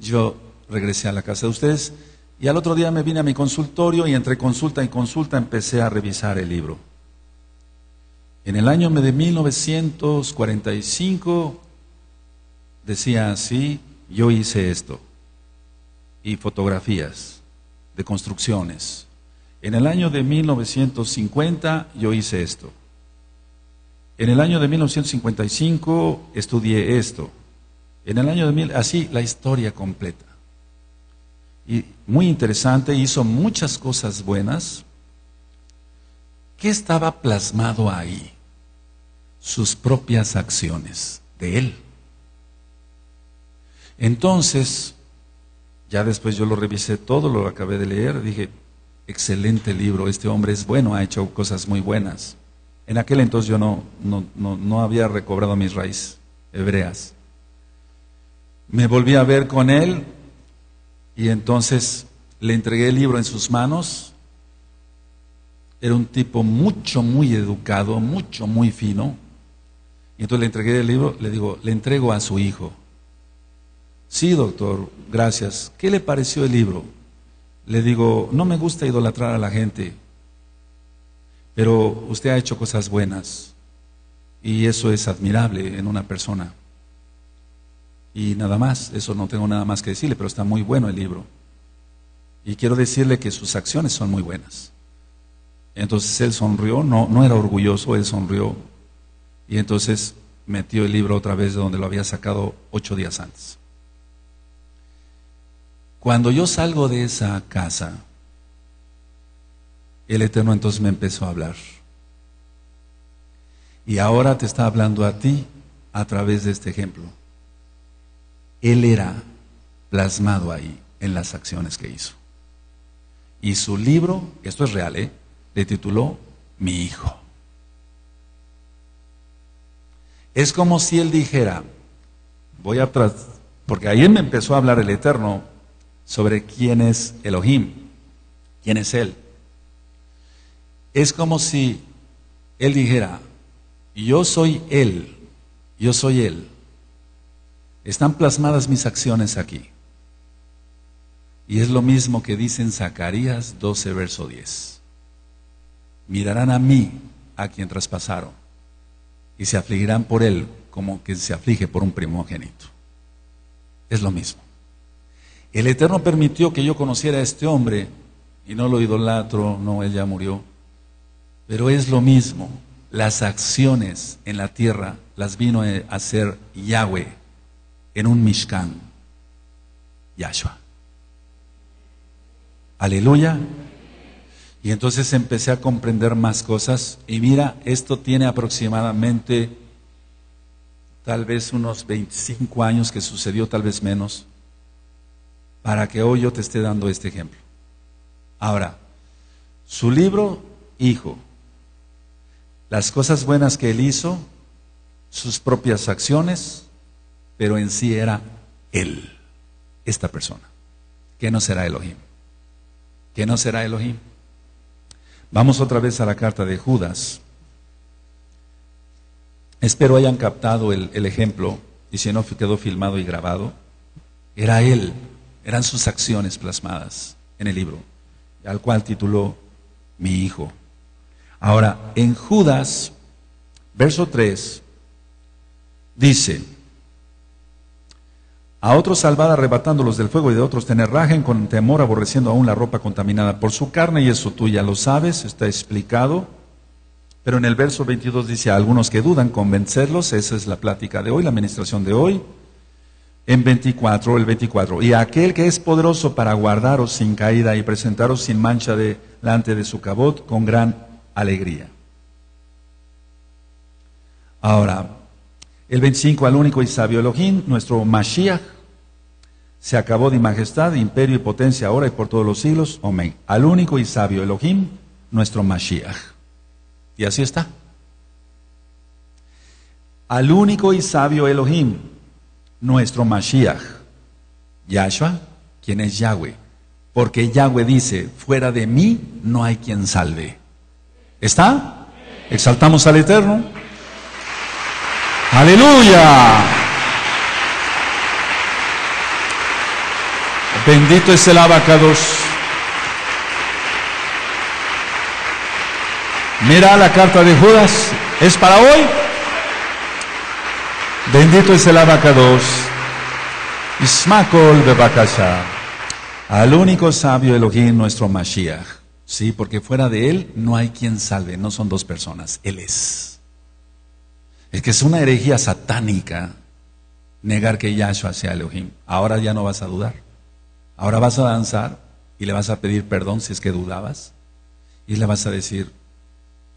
Yo regresé a la casa de ustedes y al otro día me vine a mi consultorio y entre consulta y consulta empecé a revisar el libro. En el año de 1945 decía así, yo hice esto, y fotografías de construcciones. En el año de 1950 yo hice esto. En el año de 1955 estudié esto. En el año de mil, así la historia completa y muy interesante, hizo muchas cosas buenas. ¿Qué estaba plasmado ahí? Sus propias acciones de él. Entonces, ya después yo lo revisé todo, lo acabé de leer, dije, excelente libro, este hombre es bueno, ha hecho cosas muy buenas. En aquel entonces yo no, no, no, no había recobrado mis raíces hebreas. Me volví a ver con él, y entonces le entregué el libro en sus manos. Era un tipo mucho, muy educado, mucho, muy fino. Y entonces le entregué el libro, le digo, le entrego a su hijo. Sí, doctor, gracias. ¿Qué le pareció el libro? Le digo, no me gusta idolatrar a la gente, pero usted ha hecho cosas buenas y eso es admirable en una persona. Y nada más, eso no tengo nada más que decirle, pero está muy bueno el libro. Y quiero decirle que sus acciones son muy buenas. Entonces él sonrió, no, no era orgulloso, él sonrió. Y entonces metió el libro otra vez de donde lo había sacado ocho días antes. Cuando yo salgo de esa casa, el Eterno entonces me empezó a hablar. Y ahora te está hablando a ti a través de este ejemplo. Él era plasmado ahí en las acciones que hizo. Y su libro, esto es real, ¿eh? le tituló Mi hijo. Es como si él dijera, voy a porque ahí me empezó a hablar el Eterno sobre quién es Elohim, quién es Él. Es como si Él dijera, yo soy Él, yo soy Él. Están plasmadas mis acciones aquí. Y es lo mismo que dice en Zacarías 12, verso 10. Mirarán a mí, a quien traspasaron, y se afligirán por él como que se aflige por un primogénito. Es lo mismo. El Eterno permitió que yo conociera a este hombre, y no lo idolatro, no, él ya murió, pero es lo mismo. Las acciones en la tierra las vino a hacer Yahweh en un Mishkan. Yahshua. Aleluya. Y entonces empecé a comprender más cosas. Y mira, esto tiene aproximadamente tal vez unos 25 años que sucedió, tal vez menos, para que hoy yo te esté dando este ejemplo. Ahora, su libro, Hijo, las cosas buenas que él hizo, sus propias acciones, pero en sí era Él, esta persona. que no será Elohim? que no será Elohim? Vamos otra vez a la carta de Judas. Espero hayan captado el, el ejemplo, y si no quedó filmado y grabado. Era él, eran sus acciones plasmadas en el libro, al cual tituló Mi Hijo. Ahora, en Judas, verso 3, dice, a otros salvar arrebatándolos del fuego y de otros tener rajen con temor, aborreciendo aún la ropa contaminada por su carne, y eso tú ya lo sabes, está explicado. Pero en el verso 22 dice, a algunos que dudan, convencerlos, esa es la plática de hoy, la administración de hoy. En 24, el 24, y aquel que es poderoso para guardaros sin caída y presentaros sin mancha delante de su cabot con gran alegría. Ahora, el 25 al único y sabio Elohim, nuestro Mashiach, se acabó de majestad, imperio y potencia ahora y por todos los siglos. Amén. Al único y sabio Elohim, nuestro Mashiach. Y así está. Al único y sabio Elohim, nuestro Mashiach. Yahshua, quien es Yahweh. Porque Yahweh dice, fuera de mí no hay quien salve. ¿Está? Exaltamos al Eterno. Aleluya. Bendito es el abacados. Mira la carta de Judas. ¿Es para hoy? Bendito es el abacados. Ismakol bebakasha. Al único sabio Elohim, nuestro Mashiach. Sí, porque fuera de él no hay quien salve. No son dos personas. Él es. Es que es una herejía satánica negar que Yahshua sea Elohim. Ahora ya no vas a dudar. Ahora vas a danzar y le vas a pedir perdón si es que dudabas. Y le vas a decir,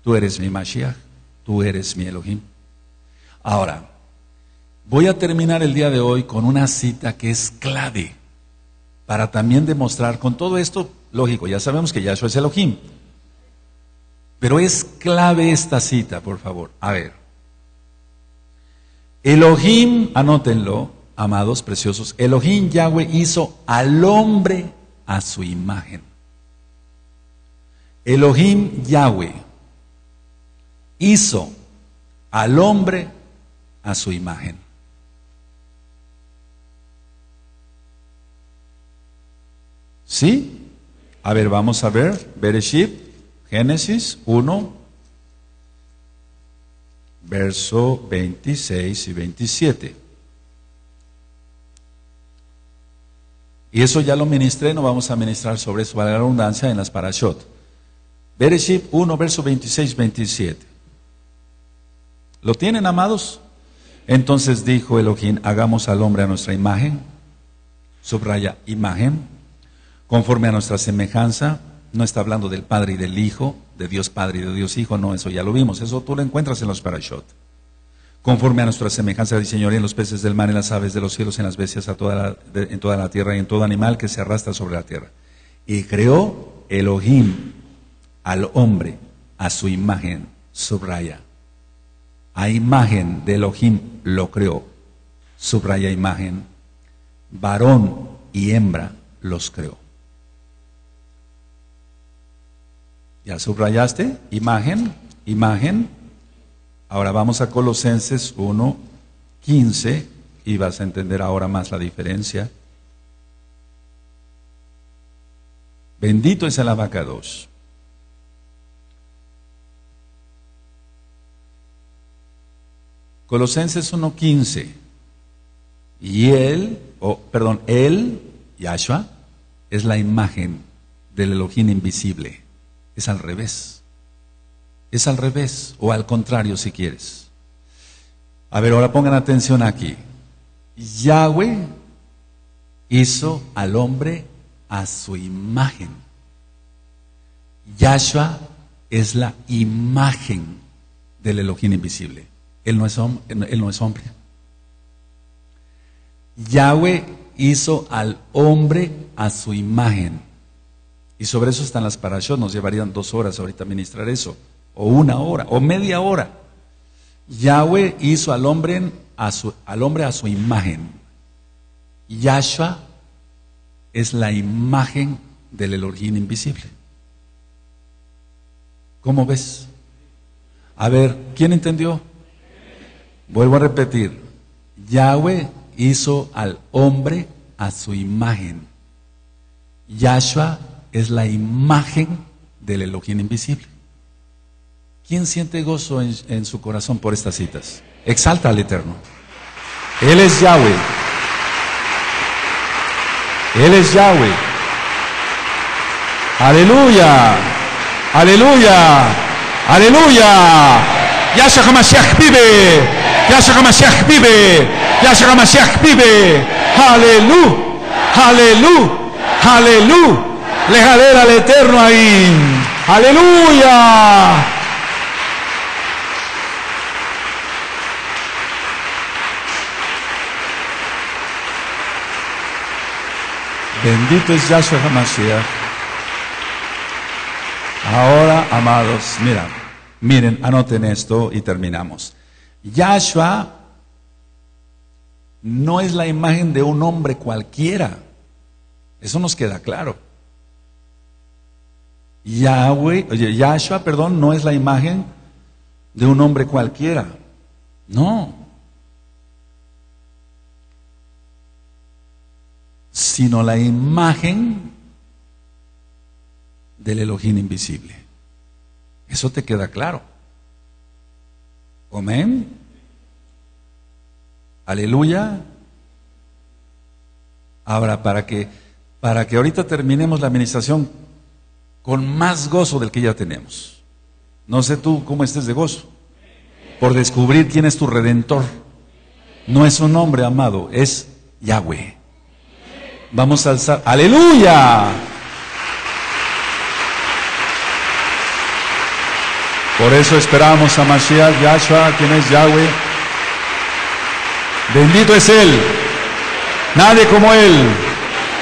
tú eres mi Mashiach, tú eres mi Elohim. Ahora, voy a terminar el día de hoy con una cita que es clave para también demostrar con todo esto, lógico, ya sabemos que Yahshua es Elohim. Pero es clave esta cita, por favor. A ver, Elohim, anótenlo, amados preciosos, Elohim Yahweh hizo al hombre a su imagen. Elohim Yahweh hizo al hombre a su imagen. ¿Sí? A ver, vamos a ver. Bereshit, Génesis 1, verso 26 y 27. Y eso ya lo ministré, no vamos a ministrar sobre eso, para la redundancia, en las parashot. Bereshit 1, verso 26, 27. ¿Lo tienen, amados? Entonces dijo Elohim, hagamos al hombre a nuestra imagen, subraya imagen, conforme a nuestra semejanza, no está hablando del Padre y del Hijo, de Dios Padre y de Dios Hijo, no, eso ya lo vimos, eso tú lo encuentras en los parashot. Conforme a nuestra semejanza, diseñó en los peces del mar, en las aves de los cielos, en las bestias, a toda en toda la tierra y en todo animal que se arrastra sobre la tierra. Y creó Elohim al hombre a su imagen, subraya. A imagen de Elohim lo creó, subraya imagen. Varón y hembra los creó. ¿Ya subrayaste? Imagen, imagen. Ahora vamos a Colosenses 1, 15 y vas a entender ahora más la diferencia. Bendito es el abacados. Colosenses 1.15. Y él, o perdón, él, Yahshua, es la imagen del Elohim invisible. Es al revés. Es al revés, o al contrario si quieres. A ver, ahora pongan atención aquí. Yahweh hizo al hombre a su imagen. Yahshua es la imagen del Elohim invisible. Él no es, él no es hombre. Yahweh hizo al hombre a su imagen. Y sobre eso están las parashot, nos llevarían dos horas ahorita ministrar eso, o una hora, o media hora. Yahweh hizo al hombre a su, al hombre a su imagen. Yahshua es la imagen del Elohim invisible. ¿Cómo ves? A ver, ¿quién entendió? Vuelvo a repetir, Yahweh hizo al hombre a su imagen. Yahshua es la imagen del Elohim invisible. ¿Quién siente gozo en, su corazón por estas citas? Exalta al Eterno. Él es Yahweh. Él es Yahweh. Aleluya. Aleluya. Aleluya. Yahshua HaMashiach vive. Yahshua HaMashiach vive. Yahshua HaMashiach vive. Aleluya. Aleluya. Aleluya. Le jalera al Eterno ahí. Aleluya. Bendito es Yahshua HaMashiach. Ahora, amados, mira, miren, anoten esto y terminamos. Yahshua no es la imagen de un hombre cualquiera. Eso nos queda claro. Yahweh, oye, Yahshua, perdón, no es la imagen de un hombre cualquiera. No. Sino la imagen del Elohim invisible. Eso te queda claro. Amén. Aleluya. Ahora, para que, para que ahorita terminemos la administración con más gozo del que ya tenemos. No sé tú cómo estés de gozo. Por descubrir quién es tu redentor. No es un hombre amado, es Yahweh. Vamos a alzar. Aleluya. Por eso esperamos a Mashiach, Yahshua, quien es Yahweh. Bendito es Él. Nadie como Él.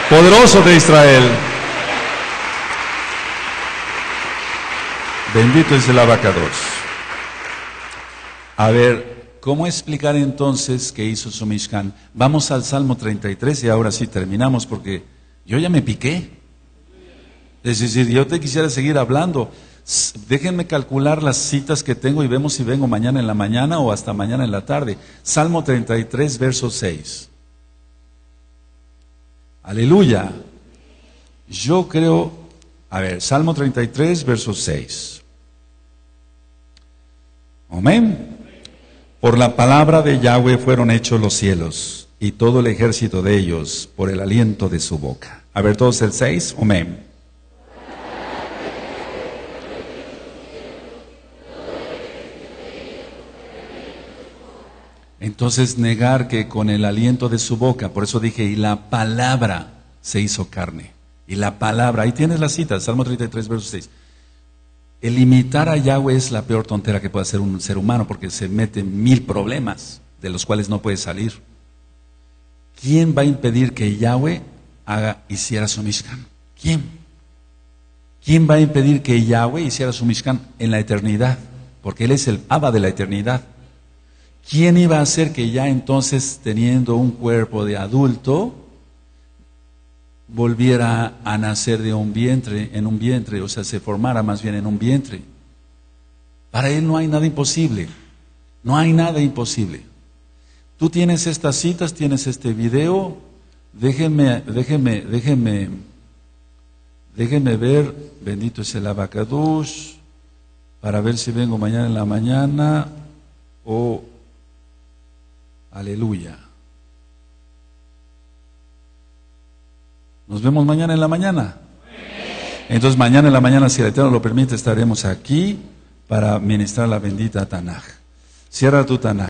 Poderoso de Israel. Bendito es el abacados. A ver, ¿cómo explicar entonces qué hizo su Mishkan? Vamos al Salmo 33 y ahora sí terminamos porque yo ya me piqué. Es decir, yo te quisiera seguir hablando. Déjenme calcular las citas que tengo y vemos si vengo mañana en la mañana o hasta mañana en la tarde. Salmo 33, verso 6. Aleluya. Yo creo, a ver, Salmo 33, verso 6. Amén. Por la palabra de Yahweh fueron hechos los cielos y todo el ejército de ellos por el aliento de su boca. A ver, todos el 6. Amén. Entonces negar que con el aliento de su boca, por eso dije, y la palabra se hizo carne. Y la palabra, ahí tienes la cita, Salmo 33, verso 6. El imitar a Yahweh es la peor tontera que puede hacer un ser humano porque se mete mil problemas de los cuales no puede salir. ¿Quién va a impedir que Yahweh haga, hiciera su Mishkan? ¿Quién? ¿Quién va a impedir que Yahweh hiciera su Mishkan en la eternidad? Porque Él es el Abba de la eternidad. ¿Quién iba a hacer que ya entonces, teniendo un cuerpo de adulto, volviera a nacer de un vientre, en un vientre, o sea, se formara más bien en un vientre? Para Él no hay nada imposible. No hay nada imposible. Tú tienes estas citas, tienes este video. Déjenme, déjenme, déjenme, déjenme ver. Bendito es el abacadush. Para ver si vengo mañana en la mañana o Aleluya. Nos vemos mañana en la mañana. Entonces mañana en la mañana, si el Eterno lo permite, estaremos aquí para ministrar la bendita Tanaj. Cierra tu Tanaj.